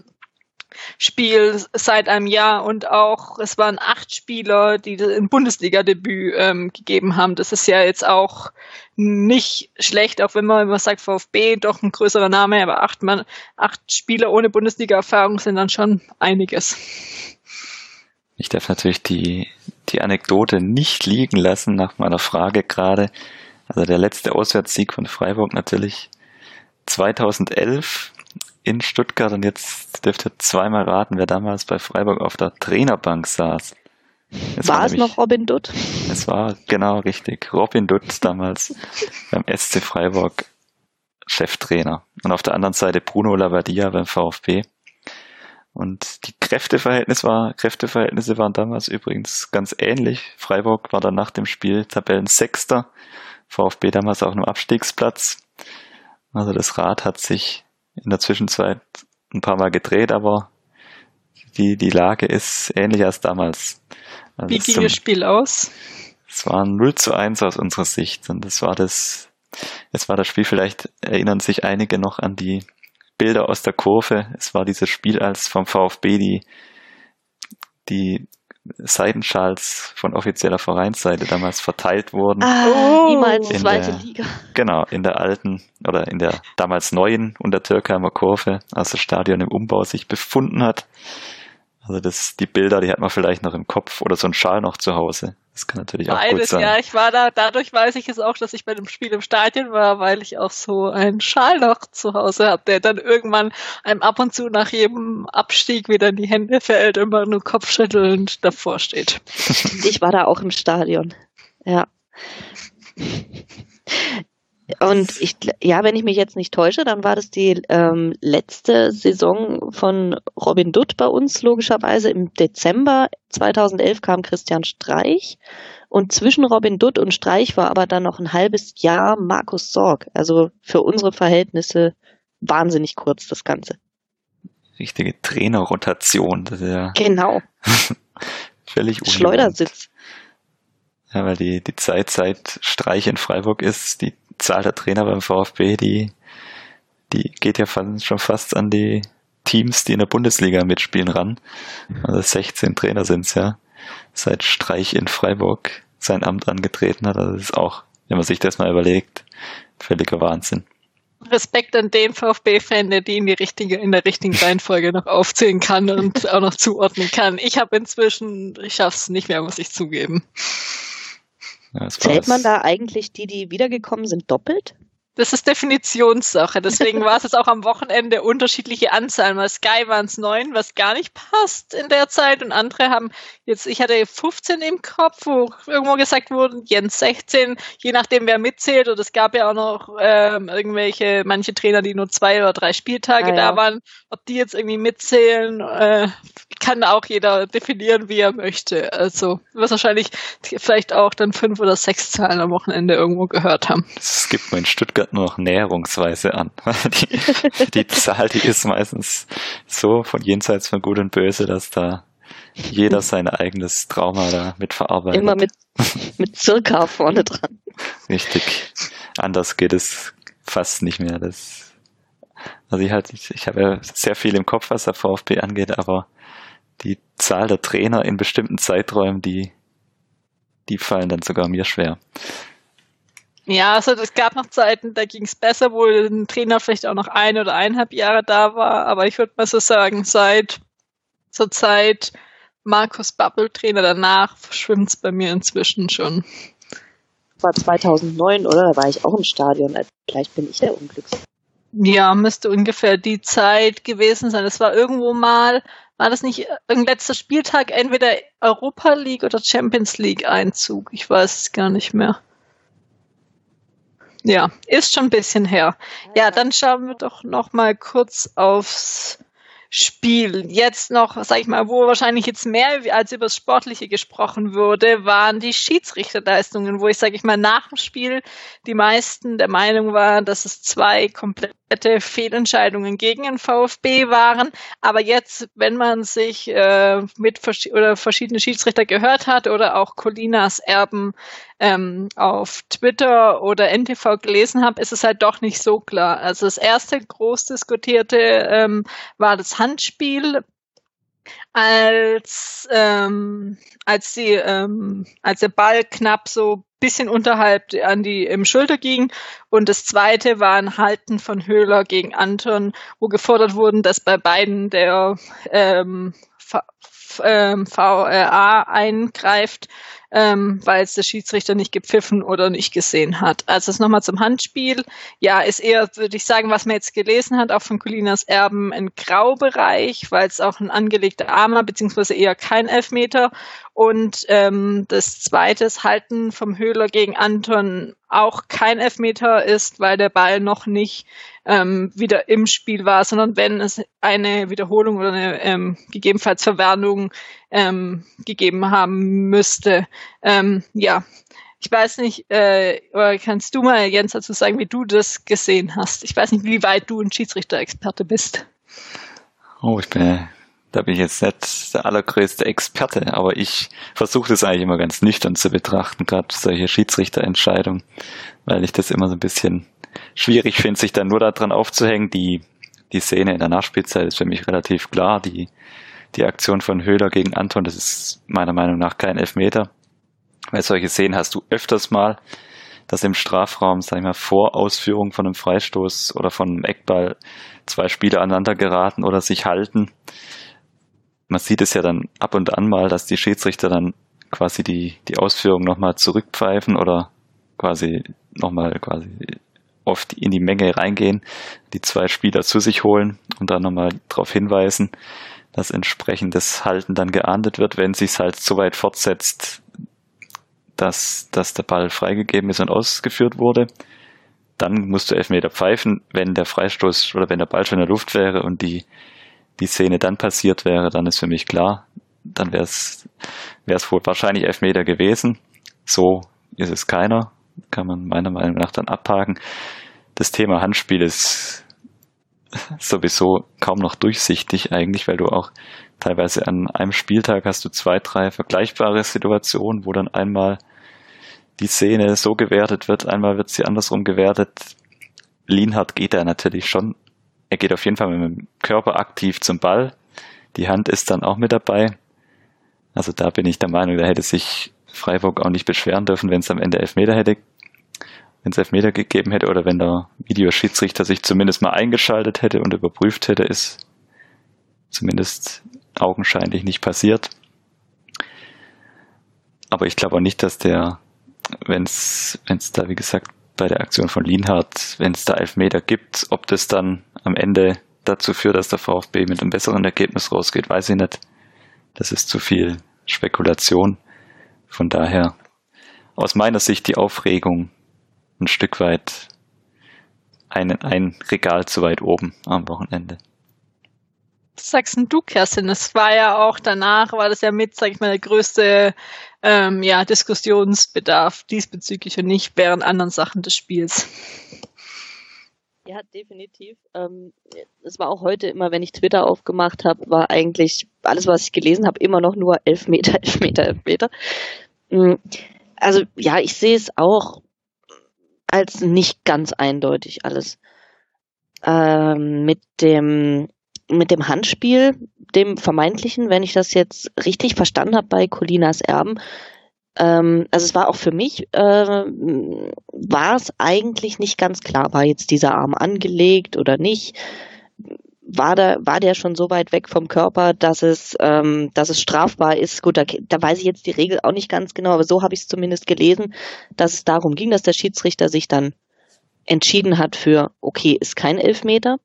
Spiel seit einem Jahr und auch es waren acht Spieler, die ein Bundesliga-Debüt ähm, gegeben haben. Das ist ja jetzt auch nicht schlecht, auch wenn man immer sagt VfB, doch ein größerer Name, aber acht, Mann, acht Spieler ohne Bundesliga-Erfahrung sind dann schon einiges. Ich darf natürlich die, die Anekdote nicht liegen lassen nach meiner Frage gerade. Also der letzte Auswärtssieg von Freiburg natürlich 2011 in Stuttgart und jetzt dürft ihr zweimal raten, wer damals bei Freiburg auf der Trainerbank saß. Es war, war es nämlich, noch Robin Dutt? Es war genau richtig. Robin Dutt damals <laughs> beim SC Freiburg Cheftrainer. Und auf der anderen Seite Bruno Lavadia beim VfB. Und die Kräfteverhältnisse, war, Kräfteverhältnisse waren damals übrigens ganz ähnlich. Freiburg war dann nach dem Spiel Tabellensechster. VfB damals auch nur Abstiegsplatz. Also das Rad hat sich in der Zwischenzeit ein paar Mal gedreht, aber die, die Lage ist ähnlich als damals. Also Wie ging das Spiel aus? Es war 0 zu 1 aus unserer Sicht und das war das, es war das Spiel, vielleicht erinnern sich einige noch an die Bilder aus der Kurve. Es war dieses Spiel, als vom VfB die, die Seitenschals von offizieller Vereinsseite damals verteilt wurden. Ah, oh, niemals zweite der, Liga. Genau, in der alten oder in der damals neuen unter Türkheimer Kurve, als das Stadion im Umbau sich befunden hat. Also das, die Bilder, die hat man vielleicht noch im Kopf oder so ein Schal noch zu Hause. Das kann natürlich auch Beides, gut sein. Ja, ich war da, dadurch weiß ich es auch, dass ich bei dem Spiel im Stadion war, weil ich auch so einen Schal noch zu Hause habe, der dann irgendwann einem ab und zu nach jedem Abstieg wieder in die Hände fällt, immer nur kopfschüttelnd davor steht. <laughs> Ich war da auch im Stadion. Ja. Und ich, ja, wenn ich mich jetzt nicht täusche, dann war das die ähm, letzte Saison von Robin Dutt bei uns, logischerweise. Im Dezember 2011 kam Christian Streich. Und zwischen Robin Dutt und Streich war aber dann noch ein halbes Jahr Markus Sorg. Also für unsere Verhältnisse wahnsinnig kurz das Ganze. Richtige Trainerrotation. Das ist ja genau. <laughs> völlig Schleudersitz. Ja, weil die, die Zeit seit Streich in Freiburg ist, die Zahl der Trainer beim VfB, die, die geht ja schon fast an die Teams, die in der Bundesliga mitspielen, ran. Also 16 Trainer sind's ja, seit Streich in Freiburg sein Amt angetreten hat. Also das ist auch, wenn man sich das mal überlegt, völliger Wahnsinn. Respekt an den VfB-Fan, der die in die richtige, in der richtigen <laughs> Reihenfolge noch aufzählen kann und auch noch zuordnen kann. Ich habe inzwischen, ich schaff's nicht mehr, muss ich zugeben. Ja, Zählt man da eigentlich die, die wiedergekommen sind, doppelt? Das ist Definitionssache. Deswegen war es jetzt auch am Wochenende unterschiedliche Anzahlen. Bei Sky waren es neun, was gar nicht passt in der Zeit. Und andere haben jetzt, ich hatte 15 im Kopf, wo irgendwo gesagt wurde, Jens 16, je nachdem wer mitzählt. Und es gab ja auch noch ähm, irgendwelche, manche Trainer, die nur zwei oder drei Spieltage ah, da waren. Ob die jetzt irgendwie mitzählen, äh, kann auch jeder definieren, wie er möchte. Also was wahrscheinlich vielleicht auch dann fünf oder sechs Zahlen am Wochenende irgendwo gehört haben. Es gibt mal in Stuttgart nur noch näherungsweise an. <laughs> die, die Zahl, die ist meistens so von jenseits von Gut und Böse, dass da jeder sein eigenes Trauma da mit verarbeitet. Immer mit, mit circa vorne dran. Richtig. Anders geht es fast nicht mehr. Das, also ich halt, ich, ich habe ja sehr viel im Kopf, was der VfB angeht, aber die Zahl der Trainer in bestimmten Zeiträumen, die, die fallen dann sogar mir schwer. Ja, also es gab noch Zeiten, da ging es besser, wo ein Trainer vielleicht auch noch ein oder eineinhalb Jahre da war. Aber ich würde mal so sagen, seit zur Zeit Markus Bubble Trainer danach verschwimmt es bei mir inzwischen schon. War 2009, oder? Da war ich auch im Stadion. Also vielleicht bin ich der Unglücks. Ja, müsste ungefähr die Zeit gewesen sein. Es war irgendwo mal, war das nicht ein letzter Spieltag, entweder Europa League oder Champions League Einzug? Ich weiß es gar nicht mehr. Ja, ist schon ein bisschen her. Ja, dann schauen wir doch noch mal kurz aufs Spiel. Jetzt noch, sag ich mal, wo wahrscheinlich jetzt mehr als über das Sportliche gesprochen wurde, waren die Schiedsrichterleistungen, wo ich, sage ich mal, nach dem Spiel die meisten der Meinung waren, dass es zwei komplette Fehlentscheidungen gegen den VfB waren. Aber jetzt, wenn man sich äh, mit vers oder verschiedene Schiedsrichter gehört hat oder auch Colinas Erben ähm, auf Twitter oder NTV gelesen habe, ist es halt doch nicht so klar. Also das erste groß diskutierte ähm, war das Handspiel als ähm, als die ähm, als der Ball knapp so bisschen unterhalb an die im Schulter ging. Und das zweite war ein Halten von Höhler gegen Anton, wo gefordert wurden, dass bei beiden der ähm, VRA eingreift ähm, weil es der Schiedsrichter nicht gepfiffen oder nicht gesehen hat. Also es nochmal zum Handspiel. Ja, ist eher, würde ich sagen, was man jetzt gelesen hat, auch von Colinas Erben ein Graubereich, weil es auch ein angelegter Armer, beziehungsweise eher kein Elfmeter. Und ähm, das zweite ist Halten vom Höhler gegen Anton auch kein Elfmeter ist, weil der Ball noch nicht ähm, wieder im Spiel war, sondern wenn es eine Wiederholung oder eine ähm, gegebenenfalls Verwarnung ähm, gegeben haben müsste. Ähm, ja, ich weiß nicht, äh, oder kannst du mal, Jens, dazu sagen, wie du das gesehen hast? Ich weiß nicht, wie weit du ein Schiedsrichter-Experte bist. Oh, ich bin, da bin ich jetzt nicht der allergrößte Experte, aber ich versuche das eigentlich immer ganz nüchtern zu betrachten, gerade solche Schiedsrichterentscheidungen, weil ich das immer so ein bisschen schwierig finde, sich dann nur daran aufzuhängen. Die, die Szene in der Nachspielzeit ist für mich relativ klar. Die, die Aktion von Höhler gegen Anton, das ist meiner Meinung nach kein Elfmeter. Weil solche Szenen hast du öfters mal, dass im Strafraum, sag ich mal, vor Ausführung von einem Freistoß oder von einem Eckball zwei Spieler aneinander geraten oder sich halten. Man sieht es ja dann ab und an mal, dass die Schiedsrichter dann quasi die, die Ausführung nochmal zurückpfeifen oder quasi nochmal quasi oft in die Menge reingehen, die zwei Spieler zu sich holen und dann nochmal darauf hinweisen, dass entsprechendes Halten dann geahndet wird, wenn sich halt so weit fortsetzt, dass, dass der Ball freigegeben ist und ausgeführt wurde. Dann musst du Elfmeter pfeifen. Wenn der Freistoß oder wenn der Ball schon in der Luft wäre und die, die Szene dann passiert wäre, dann ist für mich klar, dann wäre es wohl wahrscheinlich Elfmeter gewesen. So ist es keiner. Kann man meiner Meinung nach dann abhaken. Das Thema Handspiel ist <laughs> sowieso kaum noch durchsichtig eigentlich, weil du auch teilweise an einem Spieltag hast du zwei, drei vergleichbare Situationen, wo dann einmal die Szene so gewertet wird, einmal wird sie andersrum gewertet. Lienhardt geht da natürlich schon, er geht auf jeden Fall mit dem Körper aktiv zum Ball. Die Hand ist dann auch mit dabei. Also da bin ich der Meinung, da hätte sich Freiburg auch nicht beschweren dürfen, wenn es am Ende Elfmeter hätte, wenn es Elfmeter gegeben hätte oder wenn der Videoschiedsrichter sich zumindest mal eingeschaltet hätte und überprüft hätte, ist zumindest augenscheinlich nicht passiert. Aber ich glaube auch nicht, dass der, wenn es da, wie gesagt, bei der Aktion von Lienhardt, wenn es da Elfmeter gibt, ob das dann am Ende dazu führt, dass der VfB mit einem besseren Ergebnis rausgeht, weiß ich nicht. Das ist zu viel Spekulation. Von daher aus meiner Sicht die Aufregung ein Stück weit ein, ein Regal zu weit oben am Wochenende. Was sagst denn du, Kerstin? Es war ja auch danach, war das ja mit, sag ich mal, der größte ähm, ja, Diskussionsbedarf diesbezüglich und nicht während anderen Sachen des Spiels. Ja, definitiv. Ähm, es war auch heute immer, wenn ich Twitter aufgemacht habe, war eigentlich alles, was ich gelesen habe, immer noch nur Elfmeter, <laughs> Elfmeter, Elfmeter. Mhm. Also ja, ich sehe es auch als nicht ganz eindeutig alles. Ähm, mit dem mit dem Handspiel, dem vermeintlichen, wenn ich das jetzt richtig verstanden habe bei Colinas Erben, ähm, also es war auch für mich, äh, war es eigentlich nicht ganz klar, war jetzt dieser Arm angelegt oder nicht. War, da, war der schon so weit weg vom Körper, dass es, ähm, dass es strafbar ist? Gut, da, da weiß ich jetzt die Regel auch nicht ganz genau, aber so habe ich es zumindest gelesen, dass es darum ging, dass der Schiedsrichter sich dann entschieden hat für, okay, ist kein Elfmeter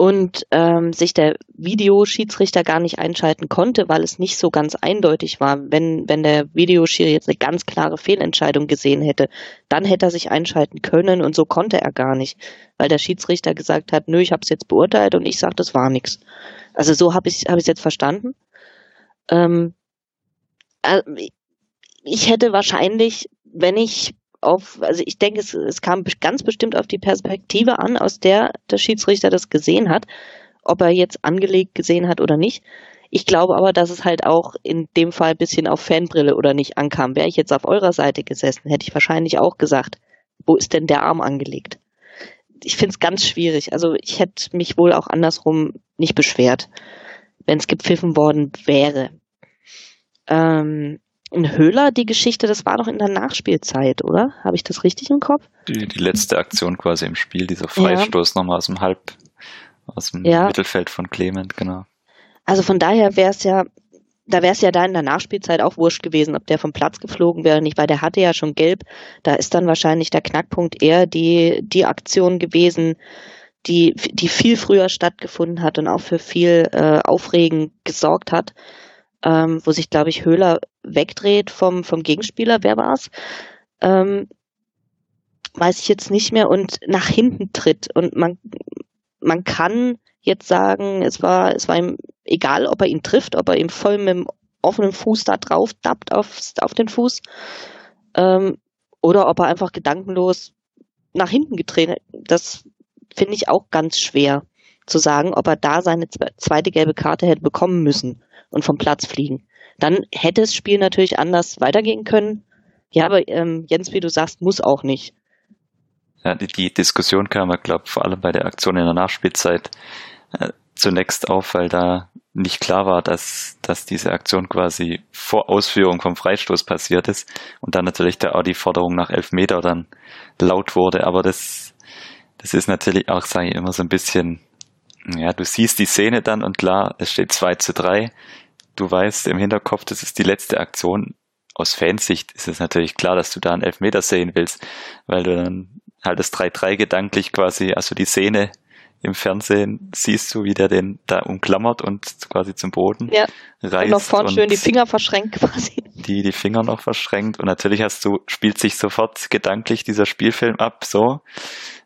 und ähm, sich der Videoschiedsrichter gar nicht einschalten konnte, weil es nicht so ganz eindeutig war. Wenn, wenn der Videoschiri jetzt eine ganz klare Fehlentscheidung gesehen hätte, dann hätte er sich einschalten können und so konnte er gar nicht, weil der Schiedsrichter gesagt hat, nö, ich habe es jetzt beurteilt und ich sage, das war nichts. Also so habe ich hab ich jetzt verstanden. Ähm, äh, ich hätte wahrscheinlich, wenn ich auf, also ich denke, es, es kam ganz bestimmt auf die Perspektive an, aus der der Schiedsrichter das gesehen hat, ob er jetzt angelegt gesehen hat oder nicht. Ich glaube aber, dass es halt auch in dem Fall ein bisschen auf Fanbrille oder nicht ankam. Wäre ich jetzt auf eurer Seite gesessen, hätte ich wahrscheinlich auch gesagt, wo ist denn der Arm angelegt? Ich finde es ganz schwierig. Also ich hätte mich wohl auch andersrum nicht beschwert, wenn es gepfiffen worden wäre. Ähm, in Höhler, die Geschichte, das war doch in der Nachspielzeit, oder? Habe ich das richtig im Kopf? Die, die letzte Aktion quasi im Spiel, dieser Freistoß ja. nochmal aus dem Halb, aus dem ja. Mittelfeld von Clement, genau. Also von daher wäre es ja, da wäre es ja da in der Nachspielzeit auch wurscht gewesen, ob der vom Platz geflogen wäre nicht, weil der hatte ja schon gelb. Da ist dann wahrscheinlich der Knackpunkt eher die, die Aktion gewesen, die, die viel früher stattgefunden hat und auch für viel äh, Aufregen gesorgt hat ähm, wo sich, glaube ich, Höhler wegdreht vom, vom Gegenspieler. Wer war's? Ähm, weiß ich jetzt nicht mehr und nach hinten tritt. Und man, man kann jetzt sagen, es war, es war ihm egal, ob er ihn trifft, ob er ihm voll mit dem offenen Fuß da drauf dappt auf, auf den Fuß, ähm, oder ob er einfach gedankenlos nach hinten gedreht. Das finde ich auch ganz schwer zu sagen, ob er da seine zweite gelbe Karte hätte bekommen müssen und vom Platz fliegen. Dann hätte das Spiel natürlich anders weitergehen können. Ja, aber ähm, Jens, wie du sagst, muss auch nicht. Ja, die, die Diskussion kam, ich glaube, vor allem bei der Aktion in der Nachspielzeit äh, zunächst auf, weil da nicht klar war, dass, dass diese Aktion quasi vor Ausführung vom Freistoß passiert ist und dann natürlich da auch die Forderung nach elf Meter dann laut wurde. Aber das, das ist natürlich auch, sage ich immer, so ein bisschen, ja, du siehst die Szene dann und klar, es steht 2 zu 3. Du weißt im Hinterkopf, das ist die letzte Aktion. Aus Fansicht ist es natürlich klar, dass du da einen Elfmeter sehen willst, weil du dann halt das 3-3 gedanklich quasi, also die Szene im Fernsehen siehst du, wie der den da umklammert und quasi zum Boden ja. reißt. Und noch vorne schön die Finger verschränkt quasi. Die die Finger noch verschränkt. Und natürlich hast du, spielt sich sofort gedanklich dieser Spielfilm ab, so.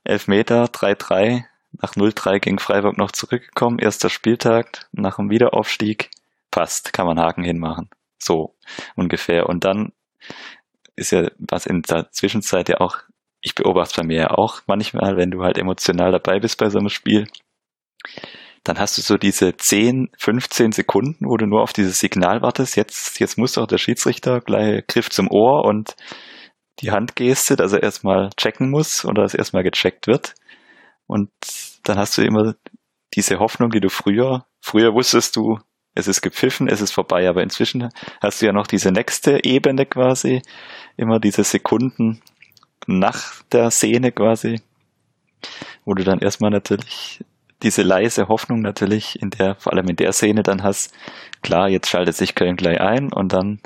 Elfmeter, 3-3, nach 0-3 gegen Freiburg noch zurückgekommen, erster Spieltag, nach dem Wiederaufstieg, passt, kann man Haken hinmachen. So, ungefähr. Und dann ist ja, was in der Zwischenzeit ja auch ich beobachte bei mir ja auch manchmal, wenn du halt emotional dabei bist bei so einem Spiel, dann hast du so diese 10, 15 Sekunden, wo du nur auf dieses Signal wartest. Jetzt, jetzt muss doch der Schiedsrichter gleich Griff zum Ohr und die Handgeste, dass er erstmal checken muss oder dass erstmal gecheckt wird. Und dann hast du immer diese Hoffnung, die du früher, früher wusstest du, es ist gepfiffen, es ist vorbei, aber inzwischen hast du ja noch diese nächste Ebene quasi, immer diese Sekunden, nach der Szene quasi, wo du dann erstmal natürlich diese leise Hoffnung natürlich in der, vor allem in der Szene dann hast, klar, jetzt schaltet sich Köln gleich ein und dann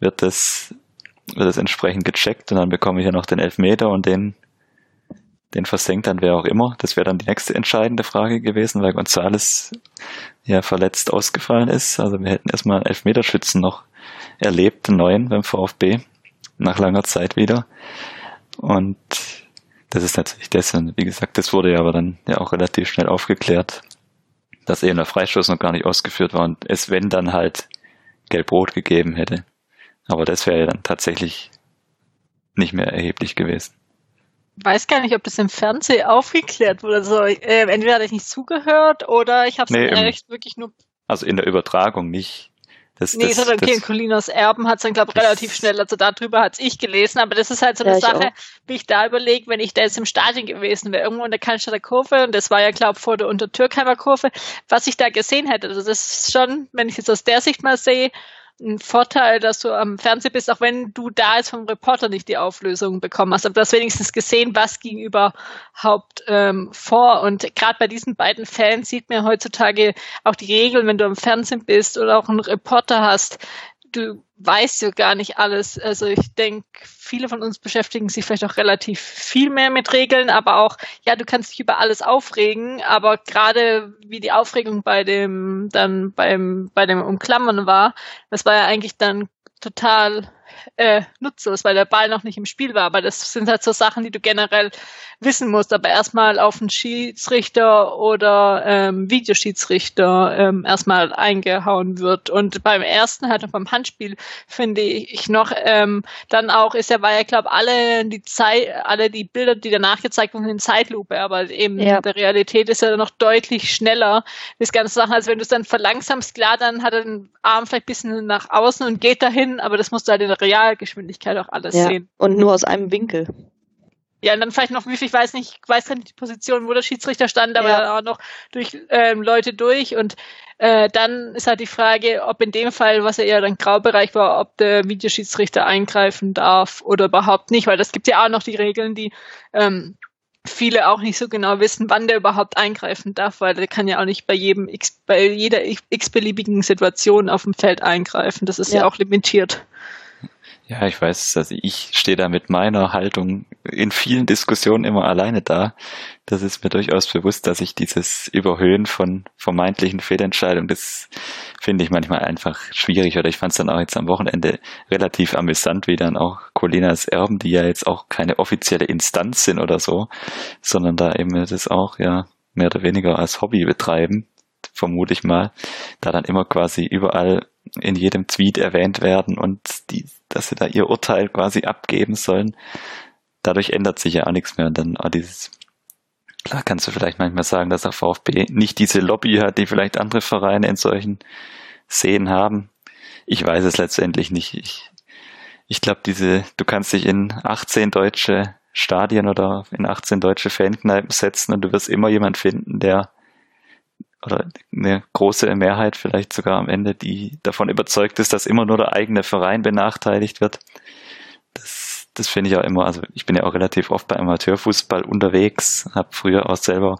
wird das, wird das entsprechend gecheckt und dann bekomme ich ja noch den Elfmeter und den, den versenkt dann wer auch immer. Das wäre dann die nächste entscheidende Frage gewesen, weil Gonzales ja verletzt ausgefallen ist. Also wir hätten erstmal einen Elfmeterschützen noch erlebt, einen neuen beim VfB, nach langer Zeit wieder. Und das ist natürlich. Und wie gesagt, das wurde ja aber dann ja auch relativ schnell aufgeklärt, dass eben der Freistoß noch gar nicht ausgeführt war und es, wenn dann halt Gelb-Rot gegeben hätte. Aber das wäre ja dann tatsächlich nicht mehr erheblich gewesen. Weiß gar nicht, ob das im Fernsehen aufgeklärt wurde. Also, äh, entweder hatte ich nicht zugehört oder ich habe es nee, wirklich nur. Also in der Übertragung nicht. Das, nee, das, okay, das, Colinas Erben hat es dann, glaube ich, relativ schnell, also darüber hat ich gelesen, aber das ist halt so eine ja, Sache, wie ich da überlege, wenn ich da jetzt im Stadion gewesen wäre, irgendwo in der Cannstatter Kurve, und das war ja, glaube ich, vor der Untertürkheimer Kurve, was ich da gesehen hätte. Also das ist schon, wenn ich jetzt aus der Sicht mal sehe, ein Vorteil, dass du am Fernsehen bist, auch wenn du da jetzt vom Reporter nicht die Auflösung bekommen hast. Aber du hast wenigstens gesehen, was ging überhaupt ähm, vor. Und gerade bei diesen beiden Fällen sieht man heutzutage auch die Regeln, wenn du am Fernsehen bist oder auch einen Reporter hast, du weißt ja gar nicht alles. Also ich denke, viele von uns beschäftigen sich vielleicht auch relativ viel mehr mit Regeln, aber auch, ja, du kannst dich über alles aufregen, aber gerade wie die Aufregung bei dem, dann beim, bei dem Umklammern war, das war ja eigentlich dann total äh, nutzlos, weil der Ball noch nicht im Spiel war. Aber das sind halt so Sachen, die du generell wissen musst. Aber erstmal auf den Schiedsrichter oder ähm, Videoschiedsrichter ähm, erstmal eingehauen wird. Und beim ersten halt beim Handspiel finde ich noch ähm, dann auch ist ja, war ja glaube alle die Zeit, alle die Bilder, die danach gezeigt wurden, in Zeitlupe. Aber eben ja. in der Realität ist er noch deutlich schneller. Das ganze Sachen, als wenn du es dann verlangsamst, klar, dann hat er den Arm vielleicht ein bisschen nach außen und geht dahin, aber das musst du halt in der Realgeschwindigkeit auch alles ja, sehen. Und nur aus einem Winkel. Ja, und dann vielleicht noch, ich weiß nicht, ich weiß nicht die Position, wo der Schiedsrichter stand, aber ja. dann auch noch durch ähm, Leute durch. Und äh, dann ist halt die Frage, ob in dem Fall, was ja eher ein Graubereich war, ob der Videoschiedsrichter eingreifen darf oder überhaupt nicht, weil das gibt ja auch noch die Regeln, die ähm, viele auch nicht so genau wissen, wann der überhaupt eingreifen darf, weil der kann ja auch nicht bei jedem X, bei jeder x-beliebigen Situation auf dem Feld eingreifen. Das ist ja, ja auch limitiert. Ja, ich weiß, also ich stehe da mit meiner Haltung in vielen Diskussionen immer alleine da. Das ist mir durchaus bewusst, dass ich dieses Überhöhen von vermeintlichen Fehlentscheidungen, das finde ich manchmal einfach schwierig. Oder ich fand es dann auch jetzt am Wochenende relativ amüsant, wie dann auch Colinas Erben, die ja jetzt auch keine offizielle Instanz sind oder so, sondern da eben das auch ja mehr oder weniger als Hobby betreiben, vermute ich mal, da dann immer quasi überall in jedem Tweet erwähnt werden und die, dass sie da ihr Urteil quasi abgeben sollen. Dadurch ändert sich ja auch nichts mehr und dann auch dieses Klar kannst du vielleicht manchmal sagen, dass der VfB nicht diese Lobby hat, die vielleicht andere Vereine in solchen Szenen haben. Ich weiß es letztendlich nicht. Ich, ich glaube, diese, du kannst dich in 18 deutsche Stadien oder in 18 deutsche Fankneipen setzen und du wirst immer jemand finden, der oder eine große Mehrheit vielleicht sogar am Ende, die davon überzeugt ist, dass immer nur der eigene Verein benachteiligt wird. Das, das finde ich auch immer, also ich bin ja auch relativ oft bei Amateurfußball unterwegs, habe früher auch selber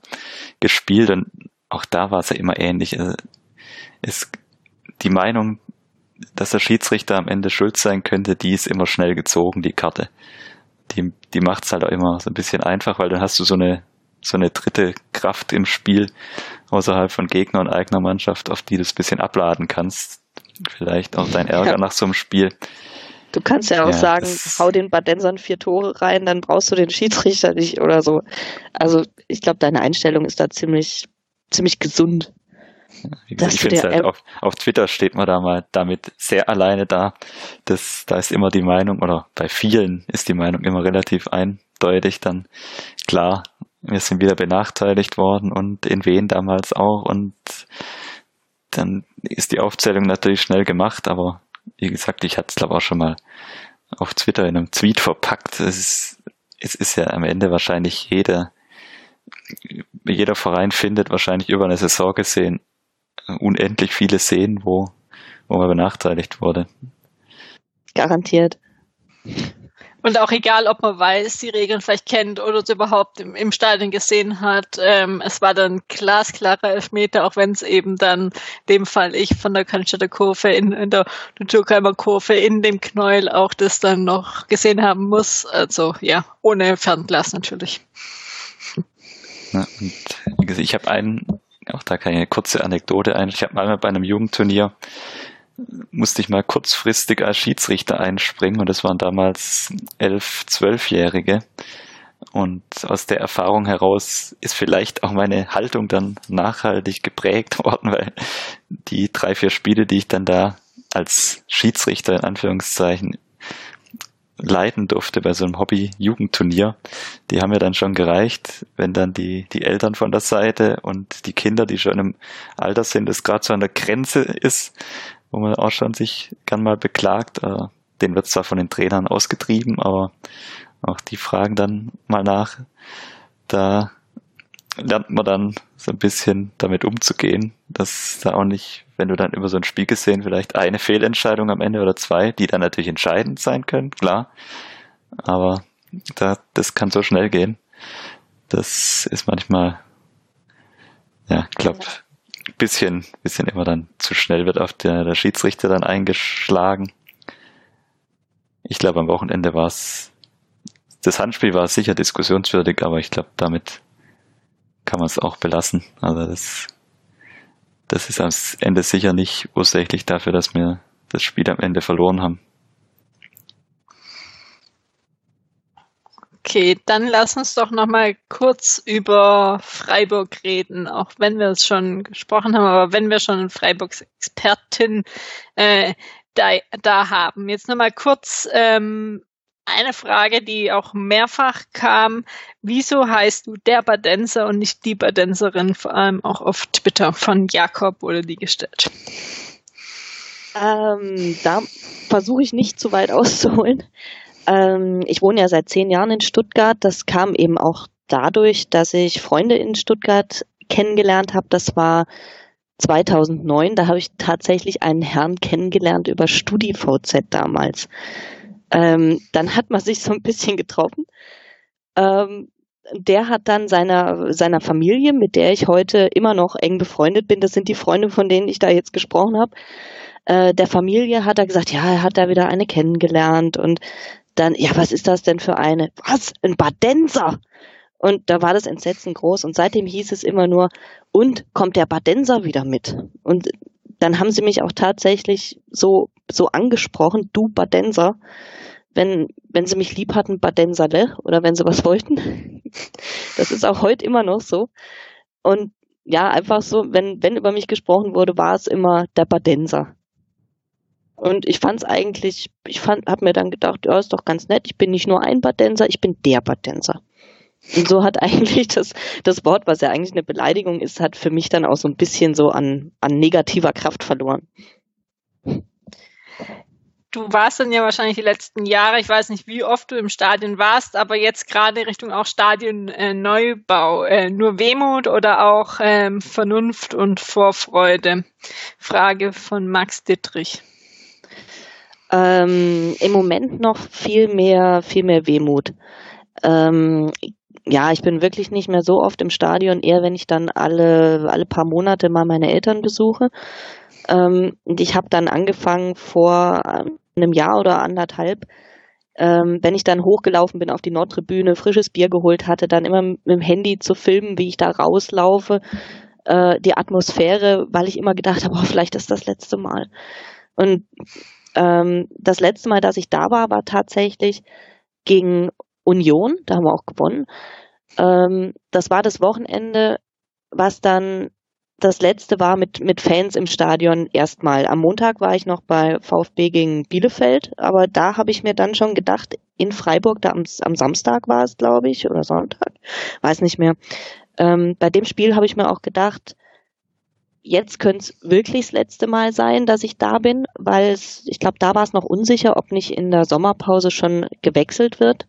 gespielt und auch da war es ja immer ähnlich. Also es, die Meinung, dass der Schiedsrichter am Ende schuld sein könnte, die ist immer schnell gezogen, die Karte. Die, die macht es halt auch immer so ein bisschen einfach, weil dann hast du so eine so eine dritte Kraft im Spiel außerhalb von Gegner und eigener Mannschaft, auf die du es ein bisschen abladen kannst. Vielleicht auch dein Ärger ja. nach so einem Spiel. Du kannst ja auch ja, sagen, hau den Badensern vier Tore rein, dann brauchst du den Schiedsrichter nicht oder so. Also ich glaube, deine Einstellung ist da ziemlich, ziemlich gesund. Gesagt, ich finde halt auf, auf Twitter steht man da mal damit sehr alleine da. Das, da ist immer die Meinung, oder bei vielen ist die Meinung immer relativ eindeutig dann klar, wir sind wieder benachteiligt worden und in Wien damals auch und dann ist die Aufzählung natürlich schnell gemacht, aber wie gesagt, ich hatte es glaube auch schon mal auf Twitter in einem Tweet verpackt. Es ist, es ist ja am Ende wahrscheinlich jeder, jeder Verein findet wahrscheinlich über eine Saison gesehen unendlich viele Szenen, wo, wo man benachteiligt wurde. Garantiert. Und auch egal, ob man weiß, die Regeln vielleicht kennt oder es überhaupt im, im Stadion gesehen hat, ähm, es war dann glasklarer Elfmeter, auch wenn es eben dann dem Fall ich von der Cannstatter Kurve in, in der Naturheimer Kurve in dem Knäuel auch das dann noch gesehen haben muss. Also ja, ohne Fernglas natürlich. Ja, und ich habe einen, auch da kann ich eine kurze Anekdote ein. Ich habe mal bei einem Jugendturnier musste ich mal kurzfristig als Schiedsrichter einspringen und das waren damals elf, zwölfjährige. Und aus der Erfahrung heraus ist vielleicht auch meine Haltung dann nachhaltig geprägt <laughs> worden, weil die drei, vier Spiele, die ich dann da als Schiedsrichter in Anführungszeichen leiten durfte bei so einem Hobby-Jugendturnier, die haben mir dann schon gereicht, wenn dann die, die Eltern von der Seite und die Kinder, die schon im Alter sind, es gerade so an der Grenze ist, wo man auch schon sich gern mal beklagt. Äh, den wird zwar von den Trainern ausgetrieben, aber auch die fragen dann mal nach. Da lernt man dann so ein bisschen damit umzugehen, dass da auch nicht, wenn du dann über so ein Spiel gesehen, vielleicht eine Fehlentscheidung am Ende oder zwei, die dann natürlich entscheidend sein können, klar. Aber da, das kann so schnell gehen. Das ist manchmal, ja, ich glaube, bisschen, bisschen immer dann zu schnell wird auf der, der Schiedsrichter dann eingeschlagen. Ich glaube, am Wochenende war es, das Handspiel war sicher diskussionswürdig, aber ich glaube, damit kann man es auch belassen. Also das, das ist am Ende sicher nicht ursächlich dafür, dass wir das Spiel am Ende verloren haben. Okay, dann lass uns doch noch mal kurz über Freiburg reden, auch wenn wir es schon gesprochen haben, aber wenn wir schon Freiburgs Expertin äh, da, da haben. Jetzt noch mal kurz ähm, eine Frage, die auch mehrfach kam. Wieso heißt du der Badenser und nicht die Badenserin, vor allem auch auf Twitter von Jakob wurde die gestellt? Ähm, da versuche ich nicht zu weit auszuholen. Ähm, ich wohne ja seit zehn Jahren in Stuttgart. Das kam eben auch dadurch, dass ich Freunde in Stuttgart kennengelernt habe. Das war 2009. Da habe ich tatsächlich einen Herrn kennengelernt über StudiVZ damals. Ähm, dann hat man sich so ein bisschen getroffen. Ähm, der hat dann seiner, seiner Familie, mit der ich heute immer noch eng befreundet bin, das sind die Freunde, von denen ich da jetzt gesprochen habe, äh, der Familie hat er gesagt, ja, er hat da wieder eine kennengelernt und dann, ja, was ist das denn für eine? Was? Ein Badenser? Und da war das Entsetzen groß und seitdem hieß es immer nur, und kommt der Badenser wieder mit? Und dann haben sie mich auch tatsächlich so, so angesprochen, du Badenser, wenn, wenn sie mich lieb hatten, Badenserle, oder wenn sie was <laughs> wollten. Das ist auch heute immer noch so. Und ja, einfach so, wenn, wenn über mich gesprochen wurde, war es immer der Badenser. Und ich fand es eigentlich, ich fand, habe mir dann gedacht, ja, ist doch ganz nett. Ich bin nicht nur ein Badenser, ich bin der Badenser. Und so hat <laughs> eigentlich das, das Wort, was ja eigentlich eine Beleidigung ist, hat für mich dann auch so ein bisschen so an, an negativer Kraft verloren. Du warst dann ja wahrscheinlich die letzten Jahre, ich weiß nicht, wie oft du im Stadion warst, aber jetzt gerade Richtung auch Stadionneubau. Äh, äh, nur Wehmut oder auch ähm, Vernunft und Vorfreude? Frage von Max Dittrich. Ähm, Im Moment noch viel mehr, viel mehr Wehmut. Ähm, ja, ich bin wirklich nicht mehr so oft im Stadion, eher wenn ich dann alle, alle paar Monate mal meine Eltern besuche. Ähm, ich habe dann angefangen vor einem Jahr oder anderthalb, ähm, wenn ich dann hochgelaufen bin auf die Nordtribüne, frisches Bier geholt hatte, dann immer mit dem Handy zu filmen, wie ich da rauslaufe, äh, die Atmosphäre, weil ich immer gedacht habe, oh, vielleicht ist das letzte Mal. Und ähm, das letzte Mal, dass ich da war, war tatsächlich gegen Union, da haben wir auch gewonnen. Ähm, das war das Wochenende, was dann das letzte war mit, mit Fans im Stadion erstmal. Am Montag war ich noch bei VfB gegen Bielefeld, aber da habe ich mir dann schon gedacht, in Freiburg, da am, am Samstag war es, glaube ich, oder Sonntag, weiß nicht mehr. Ähm, bei dem Spiel habe ich mir auch gedacht, jetzt könnte es wirklich das letzte Mal sein, dass ich da bin, weil ich glaube, da war es noch unsicher, ob nicht in der Sommerpause schon gewechselt wird.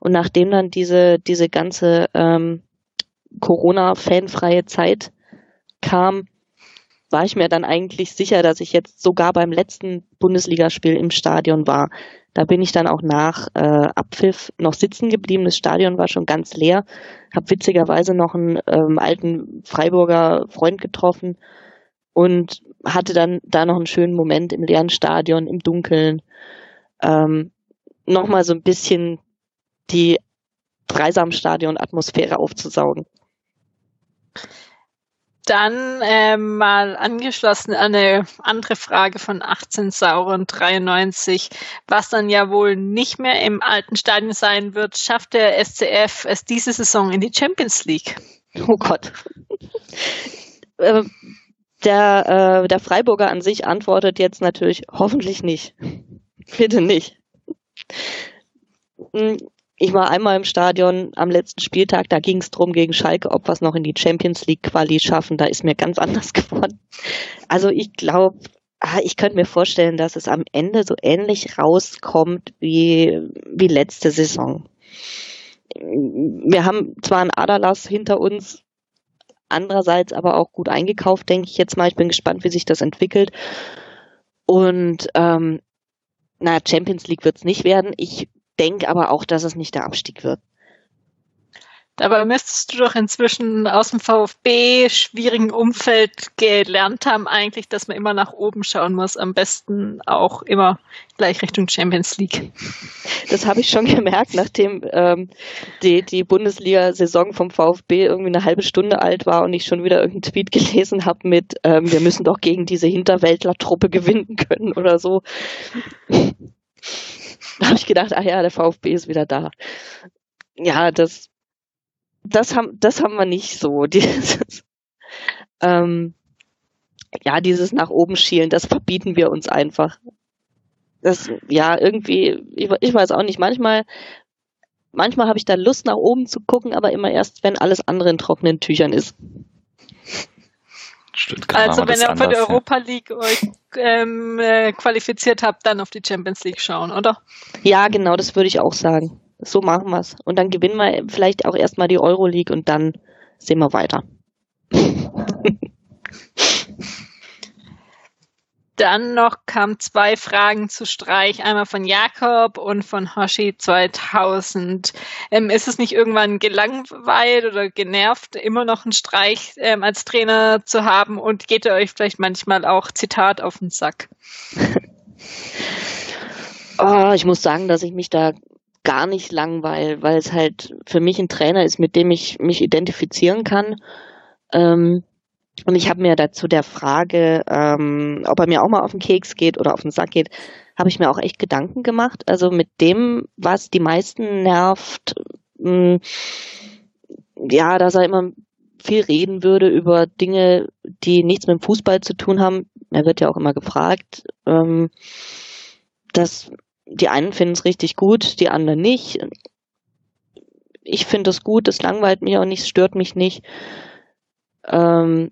Und nachdem dann diese, diese ganze ähm, Corona-fanfreie Zeit kam, war ich mir dann eigentlich sicher, dass ich jetzt sogar beim letzten Bundesligaspiel im Stadion war. Da bin ich dann auch nach äh, Abpfiff noch sitzen geblieben. Das Stadion war schon ganz leer. Hab witzigerweise noch einen ähm, alten Freiburger Freund getroffen und hatte dann da noch einen schönen Moment im leeren Stadion, im Dunkeln. Ähm, Nochmal so ein bisschen die Dreisamstadion-Atmosphäre aufzusaugen. Dann äh, mal angeschlossen an eine andere Frage von 18 Sauren 93, was dann ja wohl nicht mehr im alten Stadion sein wird, schafft der SCF es diese Saison in die Champions League? Oh Gott. <laughs> äh, der, äh, der Freiburger an sich antwortet jetzt natürlich hoffentlich nicht. <laughs> Bitte nicht. Ich war einmal im Stadion am letzten Spieltag, da ging es drum gegen Schalke, ob wir es noch in die Champions League Quali schaffen. Da ist mir ganz anders <laughs> geworden. Also ich glaube, ah, ich könnte mir vorstellen, dass es am Ende so ähnlich rauskommt wie, wie letzte Saison. Wir haben zwar einen Aderlass hinter uns, andererseits aber auch gut eingekauft, denke ich jetzt mal. Ich bin gespannt, wie sich das entwickelt. Und ähm, na, Champions League wird es nicht werden. Ich denke aber auch, dass es nicht der Abstieg wird. Dabei müsstest du doch inzwischen aus dem VfB schwierigen Umfeld gelernt haben, eigentlich, dass man immer nach oben schauen muss. Am besten auch immer gleich Richtung Champions League. Das habe ich schon <laughs> gemerkt, nachdem ähm, die, die Bundesliga-Saison vom VfB irgendwie eine halbe Stunde alt war und ich schon wieder irgendeinen Tweet gelesen habe mit, ähm, wir müssen doch gegen diese Hinterwäldler-Truppe gewinnen können oder so. <laughs> Da habe ich gedacht, ach ja, der VfB ist wieder da. Ja, das, das haben, das haben wir nicht so. <laughs> Dieses, ähm, ja, dieses nach oben schielen, das verbieten wir uns einfach. Das, ja, irgendwie, ich, ich weiß auch nicht, manchmal, manchmal habe ich da Lust nach oben zu gucken, aber immer erst, wenn alles andere in trockenen Tüchern ist. Stuttgart also wenn ihr für die Europa League euch ähm, äh, qualifiziert habt, dann auf die Champions League schauen, oder? Ja, genau, das würde ich auch sagen. So machen wir es. Und dann gewinnen wir vielleicht auch erstmal die Euro League und dann sehen wir weiter. <laughs> Dann noch kamen zwei Fragen zu Streich, einmal von Jakob und von Hoshi 2000. Ähm, ist es nicht irgendwann gelangweilt oder genervt, immer noch einen Streich ähm, als Trainer zu haben und geht er euch vielleicht manchmal auch Zitat auf den Sack? <laughs> oh, ich muss sagen, dass ich mich da gar nicht langweile, weil es halt für mich ein Trainer ist, mit dem ich mich identifizieren kann. Ähm, und ich habe mir dazu der Frage, ähm, ob er mir auch mal auf den Keks geht oder auf den Sack geht, habe ich mir auch echt Gedanken gemacht. Also mit dem, was die meisten nervt, mh, hm, ja, dass er immer viel reden würde über Dinge, die nichts mit dem Fußball zu tun haben. Er wird ja auch immer gefragt. Ähm, dass die einen finden es richtig gut, die anderen nicht. ich finde es gut, es langweilt mich auch nicht, es stört mich nicht. Ähm,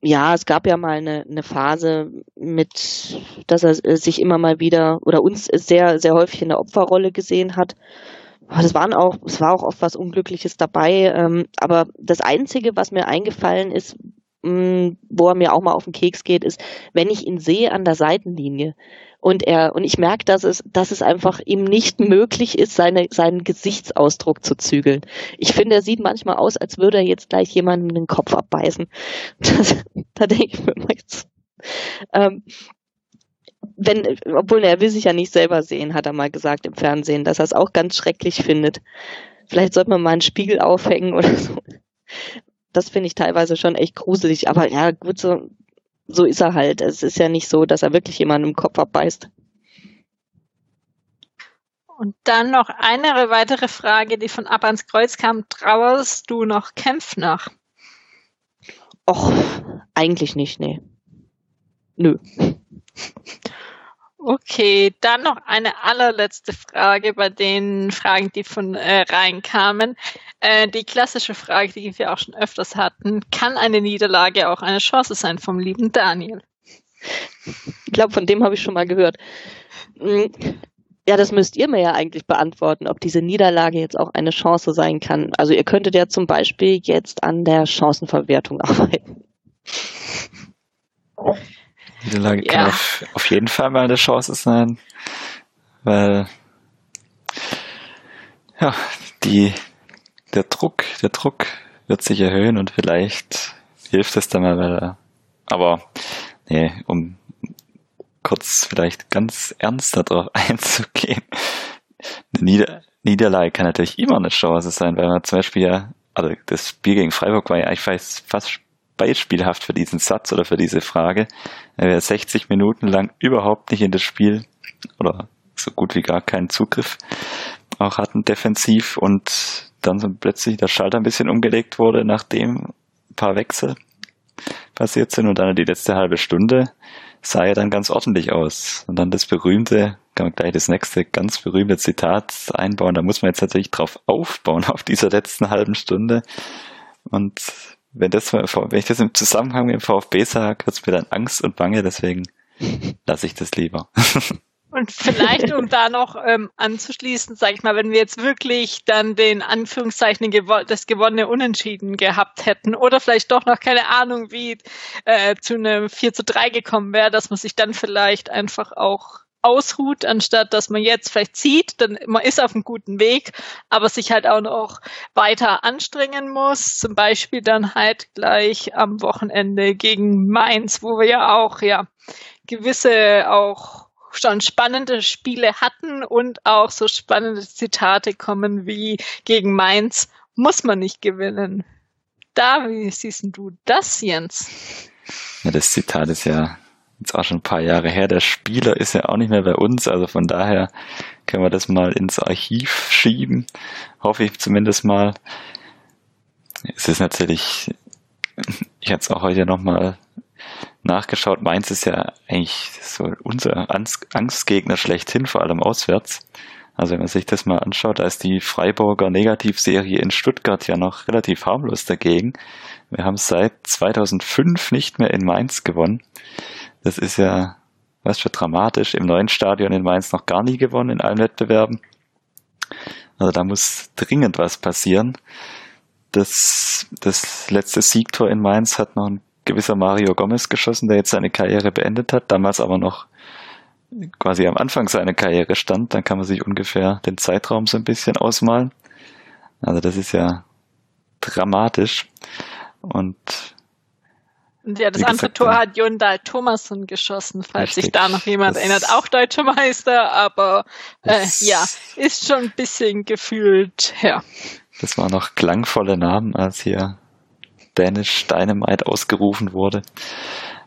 ja, es gab ja mal eine, eine Phase mit, dass er sich immer mal wieder oder uns sehr, sehr häufig in der Opferrolle gesehen hat. Das waren auch, es war auch oft was Unglückliches dabei. Ähm, aber das Einzige, was mir eingefallen ist, mh, wo er mir auch mal auf den Keks geht, ist, wenn ich ihn sehe an der Seitenlinie und er und ich merke, dass es, dass es einfach ihm nicht möglich ist, seine, seinen Gesichtsausdruck zu zügeln. Ich finde, er sieht manchmal aus, als würde er jetzt gleich jemanden den Kopf abbeißen. <laughs> Das, da denke ich mir mal jetzt. Ähm, wenn, obwohl er will sich ja nicht selber sehen, hat er mal gesagt im Fernsehen, dass er es auch ganz schrecklich findet. Vielleicht sollte man mal einen Spiegel aufhängen oder so. Das finde ich teilweise schon echt gruselig. Aber ja, gut, so, so ist er halt. Es ist ja nicht so, dass er wirklich jemanden im Kopf abbeißt. Und dann noch eine weitere Frage, die von Ab ans Kreuz kam. Trauerst du noch Kämpf nach? Och, eigentlich nicht, nee. Nö. Okay, dann noch eine allerletzte Frage bei den Fragen, die von äh, reinkamen. Äh, die klassische Frage, die wir auch schon öfters hatten. Kann eine Niederlage auch eine Chance sein vom lieben Daniel? Ich glaube, von dem habe ich schon mal gehört. Hm, ja, das müsst ihr mir ja eigentlich beantworten, ob diese Niederlage jetzt auch eine Chance sein kann. Also ihr könntet ja zum Beispiel jetzt an der Chancenverwertung <laughs> arbeiten. Niederlage ja. kann auf, auf jeden Fall mal eine Chance sein, weil ja, die, der Druck, der Druck wird sich erhöhen und vielleicht hilft es dann mal, weil, aber nee, um kurz vielleicht ganz ernst darauf <laughs> einzugehen. Eine Nieder Niederlage kann natürlich immer eine Chance sein, weil man zum Beispiel ja, also das Spiel gegen Freiburg war ja, ich weiß, fast beispielhaft für diesen Satz oder für diese Frage. Wir 60 Minuten lang überhaupt nicht in das Spiel oder so gut wie gar keinen Zugriff auch hatten defensiv und dann so plötzlich der Schalter ein bisschen umgelegt wurde, nachdem ein paar Wechsel passiert sind und dann die letzte halbe Stunde sah er dann ganz ordentlich aus. Und dann das berühmte, kann man gleich das nächste ganz berühmte Zitat einbauen. Da muss man jetzt natürlich drauf aufbauen, <laughs> auf dieser letzten halben Stunde. Und wenn, das, wenn ich das im Zusammenhang mit dem VfB sage, wird es mir dann Angst und Bange, deswegen lasse ich das lieber. <laughs> Und vielleicht, um da noch ähm, anzuschließen, sage ich mal, wenn wir jetzt wirklich dann den Anführungszeichen das gewonnene Unentschieden gehabt hätten oder vielleicht doch noch keine Ahnung, wie äh, zu einem 4 zu 3 gekommen wäre, dass man sich dann vielleicht einfach auch ausruht, anstatt dass man jetzt vielleicht zieht, dann man ist auf einem guten Weg, aber sich halt auch noch weiter anstrengen muss. Zum Beispiel dann halt gleich am Wochenende gegen Mainz, wo wir ja auch ja gewisse auch schon spannende Spiele hatten und auch so spannende Zitate kommen wie gegen Mainz muss man nicht gewinnen. Da, wie siehst du das, Jens? Ja, das Zitat ist ja jetzt auch schon ein paar Jahre her. Der Spieler ist ja auch nicht mehr bei uns, also von daher können wir das mal ins Archiv schieben. Hoffe ich zumindest mal. Es ist natürlich, ich habe es auch heute nochmal nachgeschaut. Mainz ist ja eigentlich so unser Angstgegner schlechthin, vor allem auswärts. Also wenn man sich das mal anschaut, da ist die Freiburger Negativserie in Stuttgart ja noch relativ harmlos dagegen. Wir haben seit 2005 nicht mehr in Mainz gewonnen. Das ist ja, was für dramatisch, im neuen Stadion in Mainz noch gar nie gewonnen in allen Wettbewerben. Also da muss dringend was passieren. Das, das letzte Siegtor in Mainz hat noch ein gewisser Mario Gomez geschossen, der jetzt seine Karriere beendet hat, damals aber noch quasi am Anfang seiner Karriere stand. Dann kann man sich ungefähr den Zeitraum so ein bisschen ausmalen. Also das ist ja dramatisch. Und ja, das andere Tor hat Jondal Thomasson geschossen, falls richtig. sich da noch jemand das erinnert. Auch deutscher Meister, aber äh, ja, ist schon ein bisschen gefühlt, ja. Das waren noch klangvolle Namen, als hier Danish Dynamite ausgerufen wurde.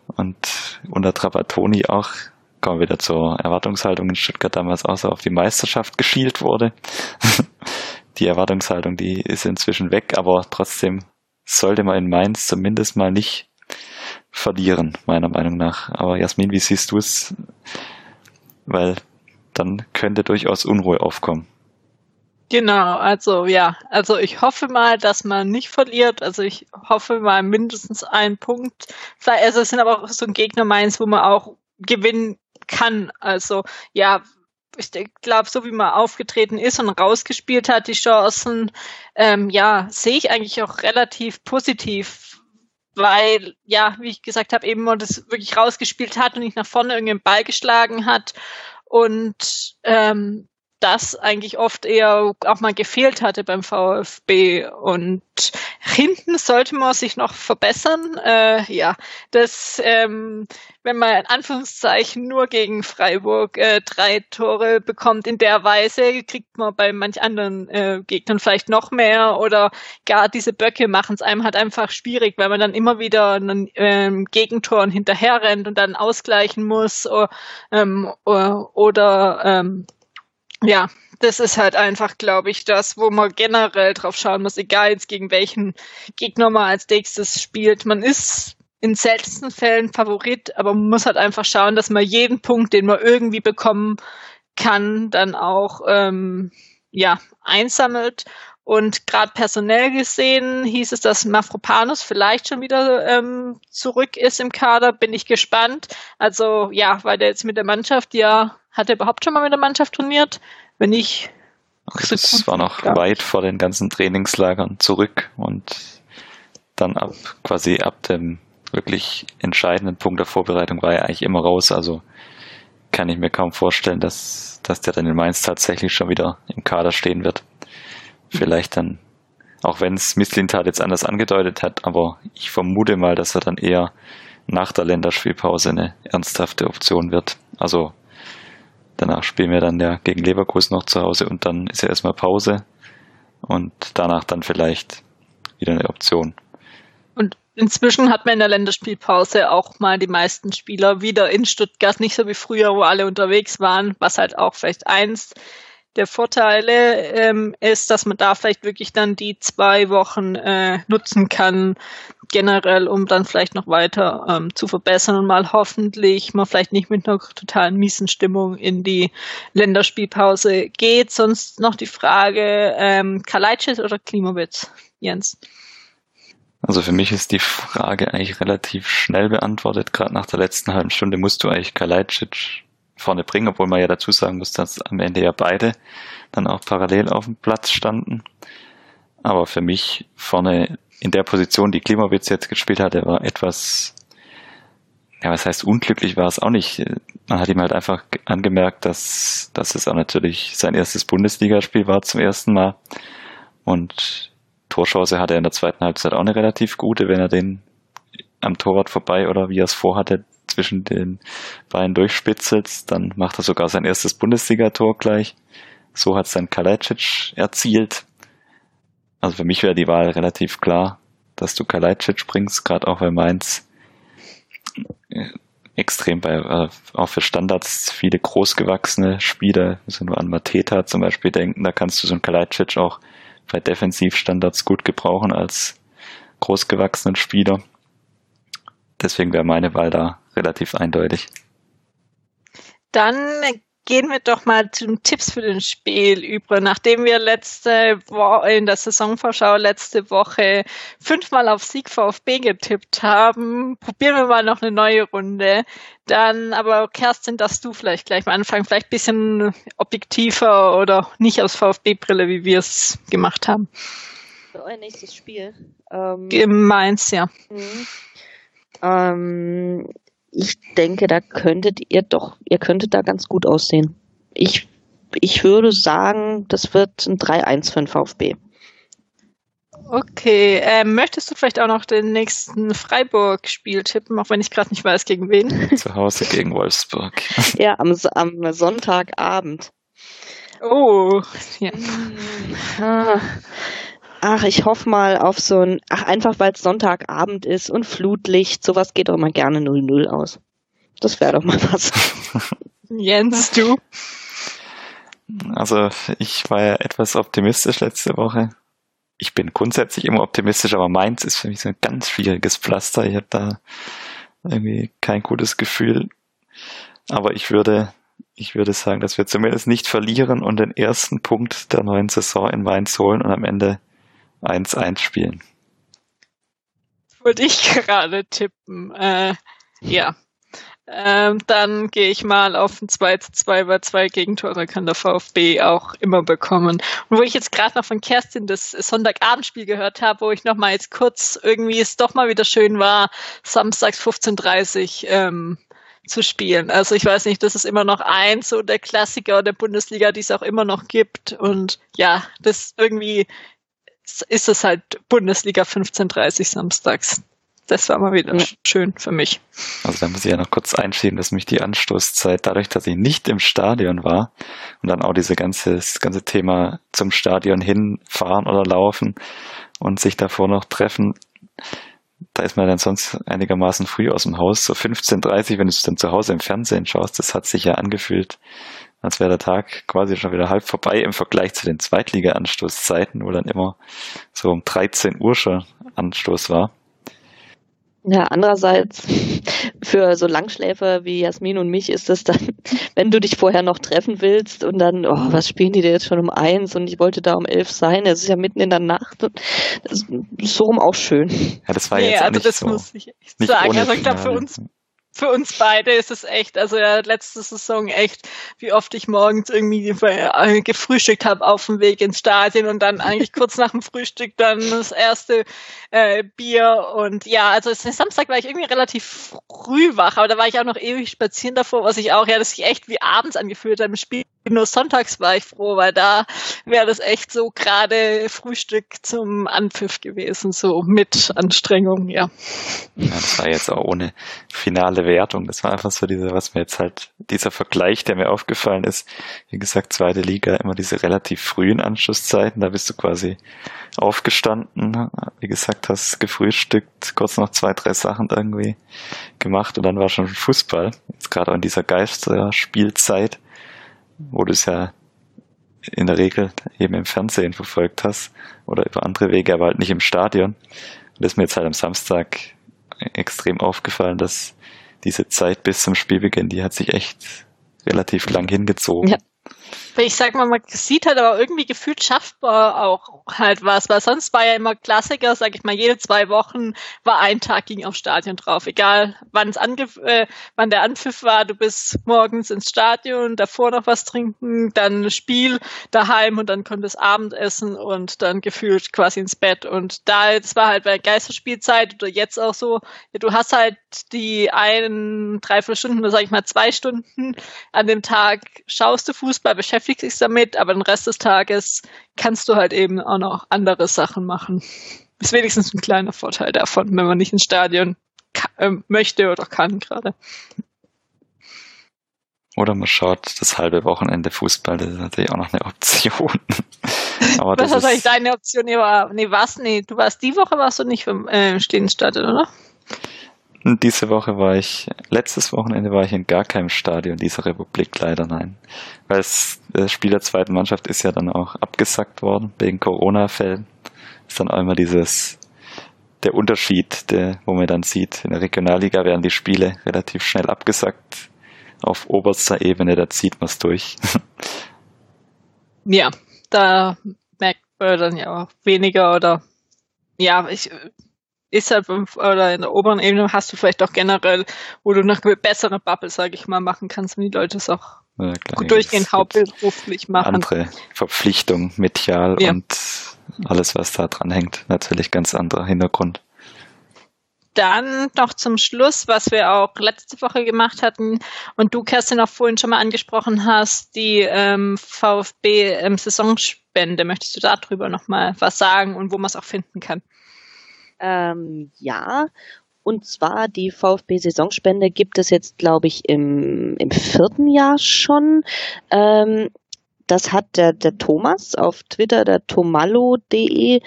Und unter Trapattoni auch, kommen wir wieder zur Erwartungshaltung in Stuttgart damals auch so auf die Meisterschaft geschielt wurde. <laughs> die Erwartungshaltung, die ist inzwischen weg, aber trotzdem sollte man in Mainz zumindest mal nicht verlieren, meiner Meinung nach. Aber Jasmin, wie siehst du es? Weil dann könnte durchaus Unruhe aufkommen. Genau, also ja, also ich hoffe mal, dass man nicht verliert. Also ich hoffe mal mindestens einen Punkt. Also es sind aber auch so ein Gegner meins, wo man auch gewinnen kann. Also ja, ich glaube, so wie man aufgetreten ist und rausgespielt hat, die Chancen, ähm, ja, sehe ich eigentlich auch relativ positiv, weil, ja, wie ich gesagt habe, eben man das wirklich rausgespielt hat und nicht nach vorne irgendeinen Ball geschlagen hat. Und ähm, das eigentlich oft eher auch mal gefehlt hatte beim VfB. Und hinten sollte man sich noch verbessern. Äh, ja, das, ähm, wenn man in Anführungszeichen nur gegen Freiburg äh, drei Tore bekommt in der Weise, kriegt man bei manch anderen äh, Gegnern vielleicht noch mehr oder gar diese Böcke machen es einem halt einfach schwierig, weil man dann immer wieder einen ähm, Gegentoren hinterher rennt und dann ausgleichen muss oder, ähm, oder ähm, ja, das ist halt einfach, glaube ich, das, wo man generell drauf schauen muss, egal jetzt gegen welchen Gegner man als nächstes spielt. Man ist in seltensten Fällen Favorit, aber man muss halt einfach schauen, dass man jeden Punkt, den man irgendwie bekommen kann, dann auch ähm, ja einsammelt. Und gerade personell gesehen hieß es, dass Mafropanus vielleicht schon wieder ähm, zurück ist im Kader. Bin ich gespannt. Also ja, weil der jetzt mit der Mannschaft ja hat er überhaupt schon mal mit der Mannschaft trainiert? Wenn ich. So das war noch ja. weit vor den ganzen Trainingslagern zurück und dann ab quasi ab dem wirklich entscheidenden Punkt der Vorbereitung war er eigentlich immer raus. Also kann ich mir kaum vorstellen, dass, dass der dann in Mainz tatsächlich schon wieder im Kader stehen wird. Vielleicht dann, auch wenn es Misslintat jetzt anders angedeutet hat, aber ich vermute mal, dass er dann eher nach der Länderspielpause eine ernsthafte Option wird. Also Danach spielen wir dann ja gegen Leverkusen noch zu Hause und dann ist ja erstmal Pause und danach dann vielleicht wieder eine Option. Und inzwischen hat man in der Länderspielpause auch mal die meisten Spieler wieder in Stuttgart, nicht so wie früher, wo alle unterwegs waren, was halt auch vielleicht eins der Vorteile ähm, ist, dass man da vielleicht wirklich dann die zwei Wochen äh, nutzen kann, generell, um dann vielleicht noch weiter ähm, zu verbessern und mal hoffentlich mal vielleicht nicht mit einer totalen miesen Stimmung in die Länderspielpause geht. Sonst noch die Frage, ähm, Kalajdzic oder Klimowitz, Jens? Also für mich ist die Frage eigentlich relativ schnell beantwortet. Gerade nach der letzten halben Stunde musst du eigentlich Kalajdzic vorne bringen, obwohl man ja dazu sagen muss, dass am Ende ja beide dann auch parallel auf dem Platz standen. Aber für mich vorne in der Position, die Klimowitz jetzt gespielt hatte, war etwas, ja, was heißt unglücklich war es auch nicht. Man hat ihm halt einfach angemerkt, dass, dass es auch natürlich sein erstes Bundesligaspiel war zum ersten Mal. Und Torchance hatte er in der zweiten Halbzeit auch eine relativ gute, wenn er den am Torwart vorbei oder wie er es vorhatte, zwischen den Beinen durchspitzelt, dann macht er sogar sein erstes Bundesligator gleich. So hat es dann Kalajdzic erzielt. Also für mich wäre die Wahl relativ klar, dass du Kalajdzic bringst, gerade auch weil Mainz äh, extrem bei, äh, auch für Standards viele großgewachsene Spieler, also nur an Mateta zum Beispiel denken, da kannst du so einen Kalajdzic auch bei Defensivstandards gut gebrauchen als großgewachsenen Spieler. Deswegen wäre meine Wahl da relativ eindeutig. Dann gehen wir doch mal zu den Tipps für den Spiel über. Nachdem wir letzte Woche in der Saisonvorschau letzte Woche fünfmal auf Sieg VfB getippt haben, probieren wir mal noch eine neue Runde. Dann aber Kerstin, dass du vielleicht gleich mal anfangen, vielleicht ein bisschen objektiver oder nicht aus VfB-Brille, wie wir es gemacht haben. Für euer nächstes Spiel. Ähm, Mainz, ja. Mhm. Ähm, ich denke, da könntet ihr doch, ihr könntet da ganz gut aussehen. Ich, ich würde sagen, das wird ein 3-1 für den VfB. Okay, ähm, möchtest du vielleicht auch noch den nächsten Freiburg-Spiel tippen, auch wenn ich gerade nicht weiß, gegen wen? <laughs> Zu Hause gegen Wolfsburg. ja, am, am Sonntagabend. Oh, ja. Ah. Ach, ich hoffe mal auf so ein, ach, einfach weil es Sonntagabend ist und Flutlicht, sowas geht doch mal gerne 0-0 aus. Das wäre doch mal was. <laughs> Jens, du? Also, ich war ja etwas optimistisch letzte Woche. Ich bin grundsätzlich immer optimistisch, aber meins ist für mich so ein ganz schwieriges Pflaster. Ich habe da irgendwie kein gutes Gefühl. Aber ich würde Ich würde sagen, dass wir zumindest nicht verlieren und den ersten Punkt der neuen Saison in Mainz holen und am Ende 1-1 spielen. Würde ich <laughs> gerade tippen. Äh, ja, ähm, dann gehe ich mal auf ein 2 zu 2, weil zwei Gegentore kann der VfB auch immer bekommen. Und wo ich jetzt gerade noch von Kerstin das Sonntagabendspiel gehört habe, wo ich noch mal jetzt kurz irgendwie es doch mal wieder schön war, samstags 15.30 ähm, zu spielen. Also ich weiß nicht, das ist immer noch eins so der Klassiker der Bundesliga, die es auch immer noch gibt. Und ja, das irgendwie ist es halt Bundesliga 15.30 samstags das war mal wieder ja. schön für mich. Also da muss ich ja noch kurz einschieben, dass mich die Anstoßzeit, dadurch, dass ich nicht im Stadion war und dann auch diese ganze, das ganze Thema zum Stadion hinfahren oder laufen und sich davor noch treffen, da ist man dann sonst einigermaßen früh aus dem Haus, so 15.30 wenn du es dann zu Hause im Fernsehen schaust, das hat sich ja angefühlt, als wäre der Tag quasi schon wieder halb vorbei im Vergleich zu den Zweitliga-Anstoßzeiten, wo dann immer so um 13 Uhr schon Anstoß war. Ja, andererseits für so Langschläfer wie Jasmin und mich ist es dann, <laughs> wenn du dich vorher noch treffen willst und dann, oh, was spielen die denn jetzt schon um eins und ich wollte da um elf sein, es ist ja mitten in der Nacht. Das ist so rum auch schön. Ja, das war nee, jetzt also nicht das so, muss ich echt sagen. Also ich glaube für uns für uns beide ist es echt, also ja, letzte Saison echt, wie oft ich morgens irgendwie äh, gefrühstückt habe auf dem Weg ins Stadion und dann eigentlich kurz nach dem Frühstück dann das erste äh, Bier und ja, also Samstag war ich irgendwie relativ früh wach, aber da war ich auch noch ewig spazieren davor, was ich auch, ja, das sich echt wie abends angefühlt hat im Spiel. Nur sonntags war ich froh, weil da wäre das echt so gerade Frühstück zum Anpfiff gewesen, so mit Anstrengung, ja. Ja, das war jetzt auch ohne finale Wertung. Das war einfach so diese, was mir jetzt halt, dieser Vergleich, der mir aufgefallen ist. Wie gesagt, zweite Liga, immer diese relativ frühen Anschlusszeiten. Da bist du quasi aufgestanden, wie gesagt, hast gefrühstückt, kurz noch zwei, drei Sachen irgendwie gemacht und dann war schon Fußball. Jetzt gerade in dieser Geisterspielzeit, wo du es ja in der Regel eben im Fernsehen verfolgt hast oder über andere Wege, aber halt nicht im Stadion. Und das ist mir jetzt halt am Samstag extrem aufgefallen, dass diese Zeit bis zum Spielbeginn, die hat sich echt relativ lang hingezogen. Ja. Ich sag mal, man sieht halt aber irgendwie gefühlt schaffbar auch halt was, weil sonst war ja immer Klassiker, sag ich mal, jede zwei Wochen war ein Tag ging aufs Stadion drauf. Egal wann es ange äh, wann der Anpfiff war, du bist morgens ins Stadion, davor noch was trinken, dann Spiel daheim und dann kommt das Abendessen und dann gefühlt quasi ins Bett. Und da, das war halt bei Geisterspielzeit oder jetzt auch so, du hast halt die einen, dreiviertel Stunden oder sag ich mal zwei Stunden an dem Tag schaust du Fußball, beschäftigst dich damit, aber den Rest des Tages kannst du halt eben auch noch andere Sachen machen. Ist wenigstens ein kleiner Vorteil davon, wenn man nicht ins Stadion äh, möchte oder kann gerade. Oder man schaut das halbe Wochenende Fußball, das ist natürlich auch noch eine Option. <laughs> Aber was ist eigentlich deine Option? Nee, war, nee, was? Nee, du warst die Woche warst du nicht vom äh, Stehen Stadion, oder? Diese Woche war ich, letztes Wochenende war ich in gar keinem Stadion dieser Republik, leider nein. Weil das Spiel der zweiten Mannschaft ist ja dann auch abgesackt worden, wegen Corona-Fällen. Ist dann auch immer dieses, der Unterschied, der, wo man dann sieht, in der Regionalliga werden die Spiele relativ schnell abgesackt. Auf oberster Ebene, da zieht man es durch. <laughs> Ja, da merkt man dann ja auch weniger oder ja, ich ist halt oder in der oberen Ebene hast du vielleicht auch generell, wo du noch eine bessere Bubble, sage ich mal, machen kannst, wenn die Leute es auch ja, gut durchgehend hauptberuflich machen. Andere Verpflichtungen, medial ja. und alles, was da dran hängt, natürlich ganz anderer Hintergrund. Dann noch zum Schluss, was wir auch letzte Woche gemacht hatten und du, Kerstin, auch vorhin schon mal angesprochen hast, die ähm, VfB ähm, Saisonspende. Möchtest du darüber noch mal was sagen und wo man es auch finden kann? Ähm, ja, und zwar die VfB-Saisonspende gibt es jetzt, glaube ich, im, im vierten Jahr schon. Ähm, das hat der, der Thomas auf Twitter, der tomallo.de,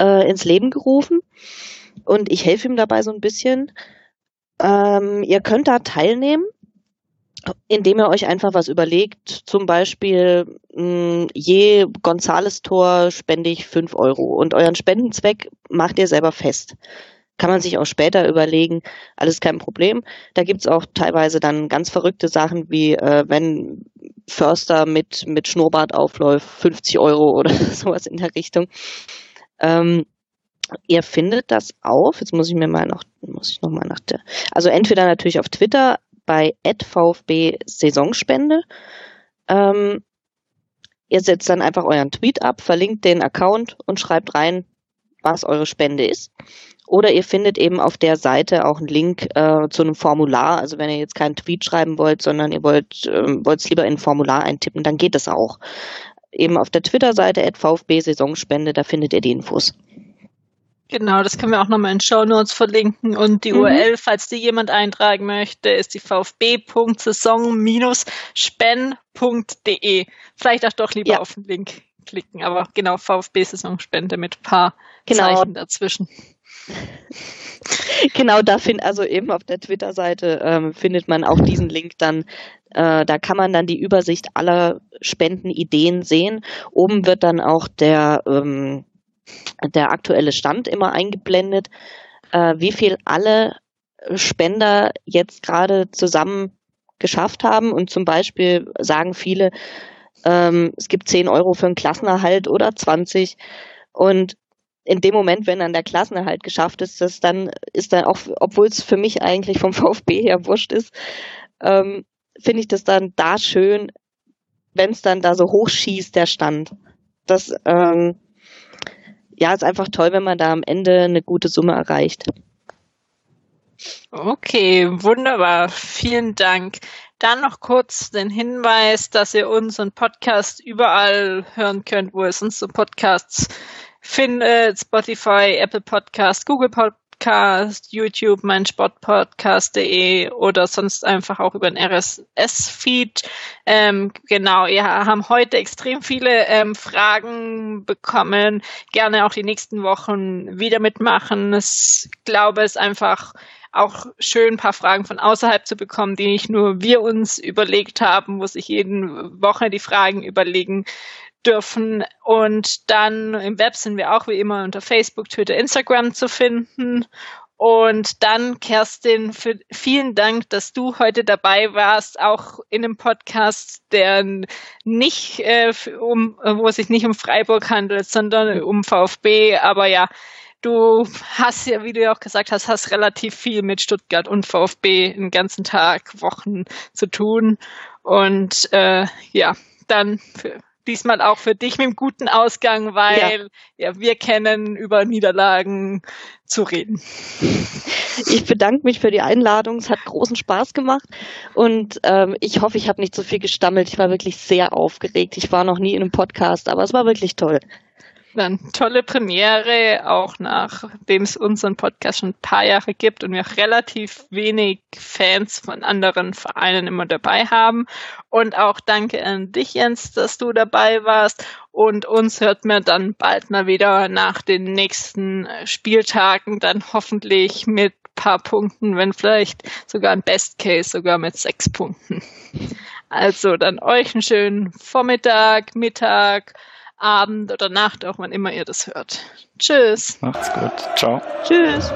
äh, ins Leben gerufen. Und ich helfe ihm dabei so ein bisschen. Ähm, ihr könnt da teilnehmen indem ihr euch einfach was überlegt, zum Beispiel mh, hm, je Gonzales-Tor spende ich fünf Euro und euren Spendenzweck macht ihr selber fest. kann man sich auch später überlegen, alles kein Problem. Da gibt's auch teilweise dann ganz verrückte Sachen, wie äh, wenn Förster mit, mit Schnurrbart aufläuft, 50 Euro oder <laughs> sowas in der Richtung. Ähm, ihr findet das auf, jetzt muss ich mir mal noch, muss ich noch mal nach der, also entweder natürlich auf Twitter bei VfB Saisonspende. Ähm, ihr setzt dann einfach euren Tweet ab, verlinkt den Account und schreibt rein, was eure Spende ist. Oder ihr findet eben auf der Seite auch einen Link äh, zu einem Formular. Also wenn ihr jetzt keinen Tweet schreiben wollt, sondern ihr wollt ähm, es lieber in ein Formular eintippen, dann geht das auch. Eben auf der Twitter-Seite VfB Saisonspende, da findet ihr die Infos. Genau, das können wir auch nochmal in Show Notes verlinken. Und die mhm. URL, falls die jemand eintragen möchte, ist die vfb.saison-spen.de. Vielleicht auch doch lieber ja. auf den Link klicken, aber genau, VfB-Saisonspende mit paar genau. Zeichen dazwischen. <laughs> genau, da findet also eben auf der Twitter-Seite ähm, findet man auch diesen Link dann. Äh, da kann man dann die Übersicht aller Spendenideen sehen. Oben wird dann auch der ähm, der aktuelle Stand immer eingeblendet, äh, wie viel alle Spender jetzt gerade zusammen geschafft haben. Und zum Beispiel sagen viele, ähm, es gibt 10 Euro für einen Klassenerhalt oder 20. Und in dem Moment, wenn dann der Klassenerhalt geschafft ist, das dann ist dann auch, obwohl es für mich eigentlich vom <laughs> VfB her wurscht ist, ähm, finde ich das dann da schön, wenn es dann da so hochschießt, der Stand. Das ähm, ja, ist einfach toll, wenn man da am Ende eine gute Summe erreicht. Okay, wunderbar. Vielen Dank. Dann noch kurz den Hinweis, dass ihr unseren Podcast überall hören könnt, wo ihr sonst so Podcasts findet. Spotify, Apple Podcast, Google Podcast. Podcast, YouTube, mein Sportpodcast.de oder sonst einfach auch über den RSS-Feed. Ähm, genau, wir haben heute extrem viele ähm, Fragen bekommen. Gerne auch die nächsten Wochen wieder mitmachen. Ich glaube, es ist einfach auch schön, ein paar Fragen von außerhalb zu bekommen, die nicht nur wir uns überlegt haben, wo sich jeden Woche die Fragen überlegen dürfen. Und dann im Web sind wir auch wie immer unter Facebook, Twitter, Instagram zu finden. Und dann, Kerstin, für, vielen Dank, dass du heute dabei warst, auch in einem Podcast, der nicht äh, um, wo es sich nicht um Freiburg handelt, sondern um VfB. Aber ja, du hast ja, wie du ja auch gesagt hast, hast relativ viel mit Stuttgart und VfB den ganzen Tag, Wochen zu tun. Und äh, ja, dann für, diesmal auch für dich mit einem guten Ausgang, weil ja. ja. wir kennen über Niederlagen zu reden. Ich bedanke mich für die Einladung. Es hat großen Spaß gemacht und ähm, ich hoffe, ich habe nicht so viel gestammelt. Ich war wirklich sehr aufgeregt. Ich war noch nie in einem Podcast, aber es war wirklich toll dann tolle Premiere, auch nachdem es unseren Podcast schon ein paar Jahre gibt und wir auch relativ wenig Fans von anderen Vereinen immer dabei haben. Und auch danke an dich, Jens, dass du dabei warst. Und uns hört man dann bald mal wieder nach den nächsten Spieltagen, dann hoffentlich mit paar Punkten, wenn vielleicht sogar ein Best Case sogar mit sechs Punkten. Also dann euch einen schönen Vormittag, Mittag, Abend oder Nacht, auch wann immer ihr das hört. Tschüss. Macht's gut. Ciao. Tschüss.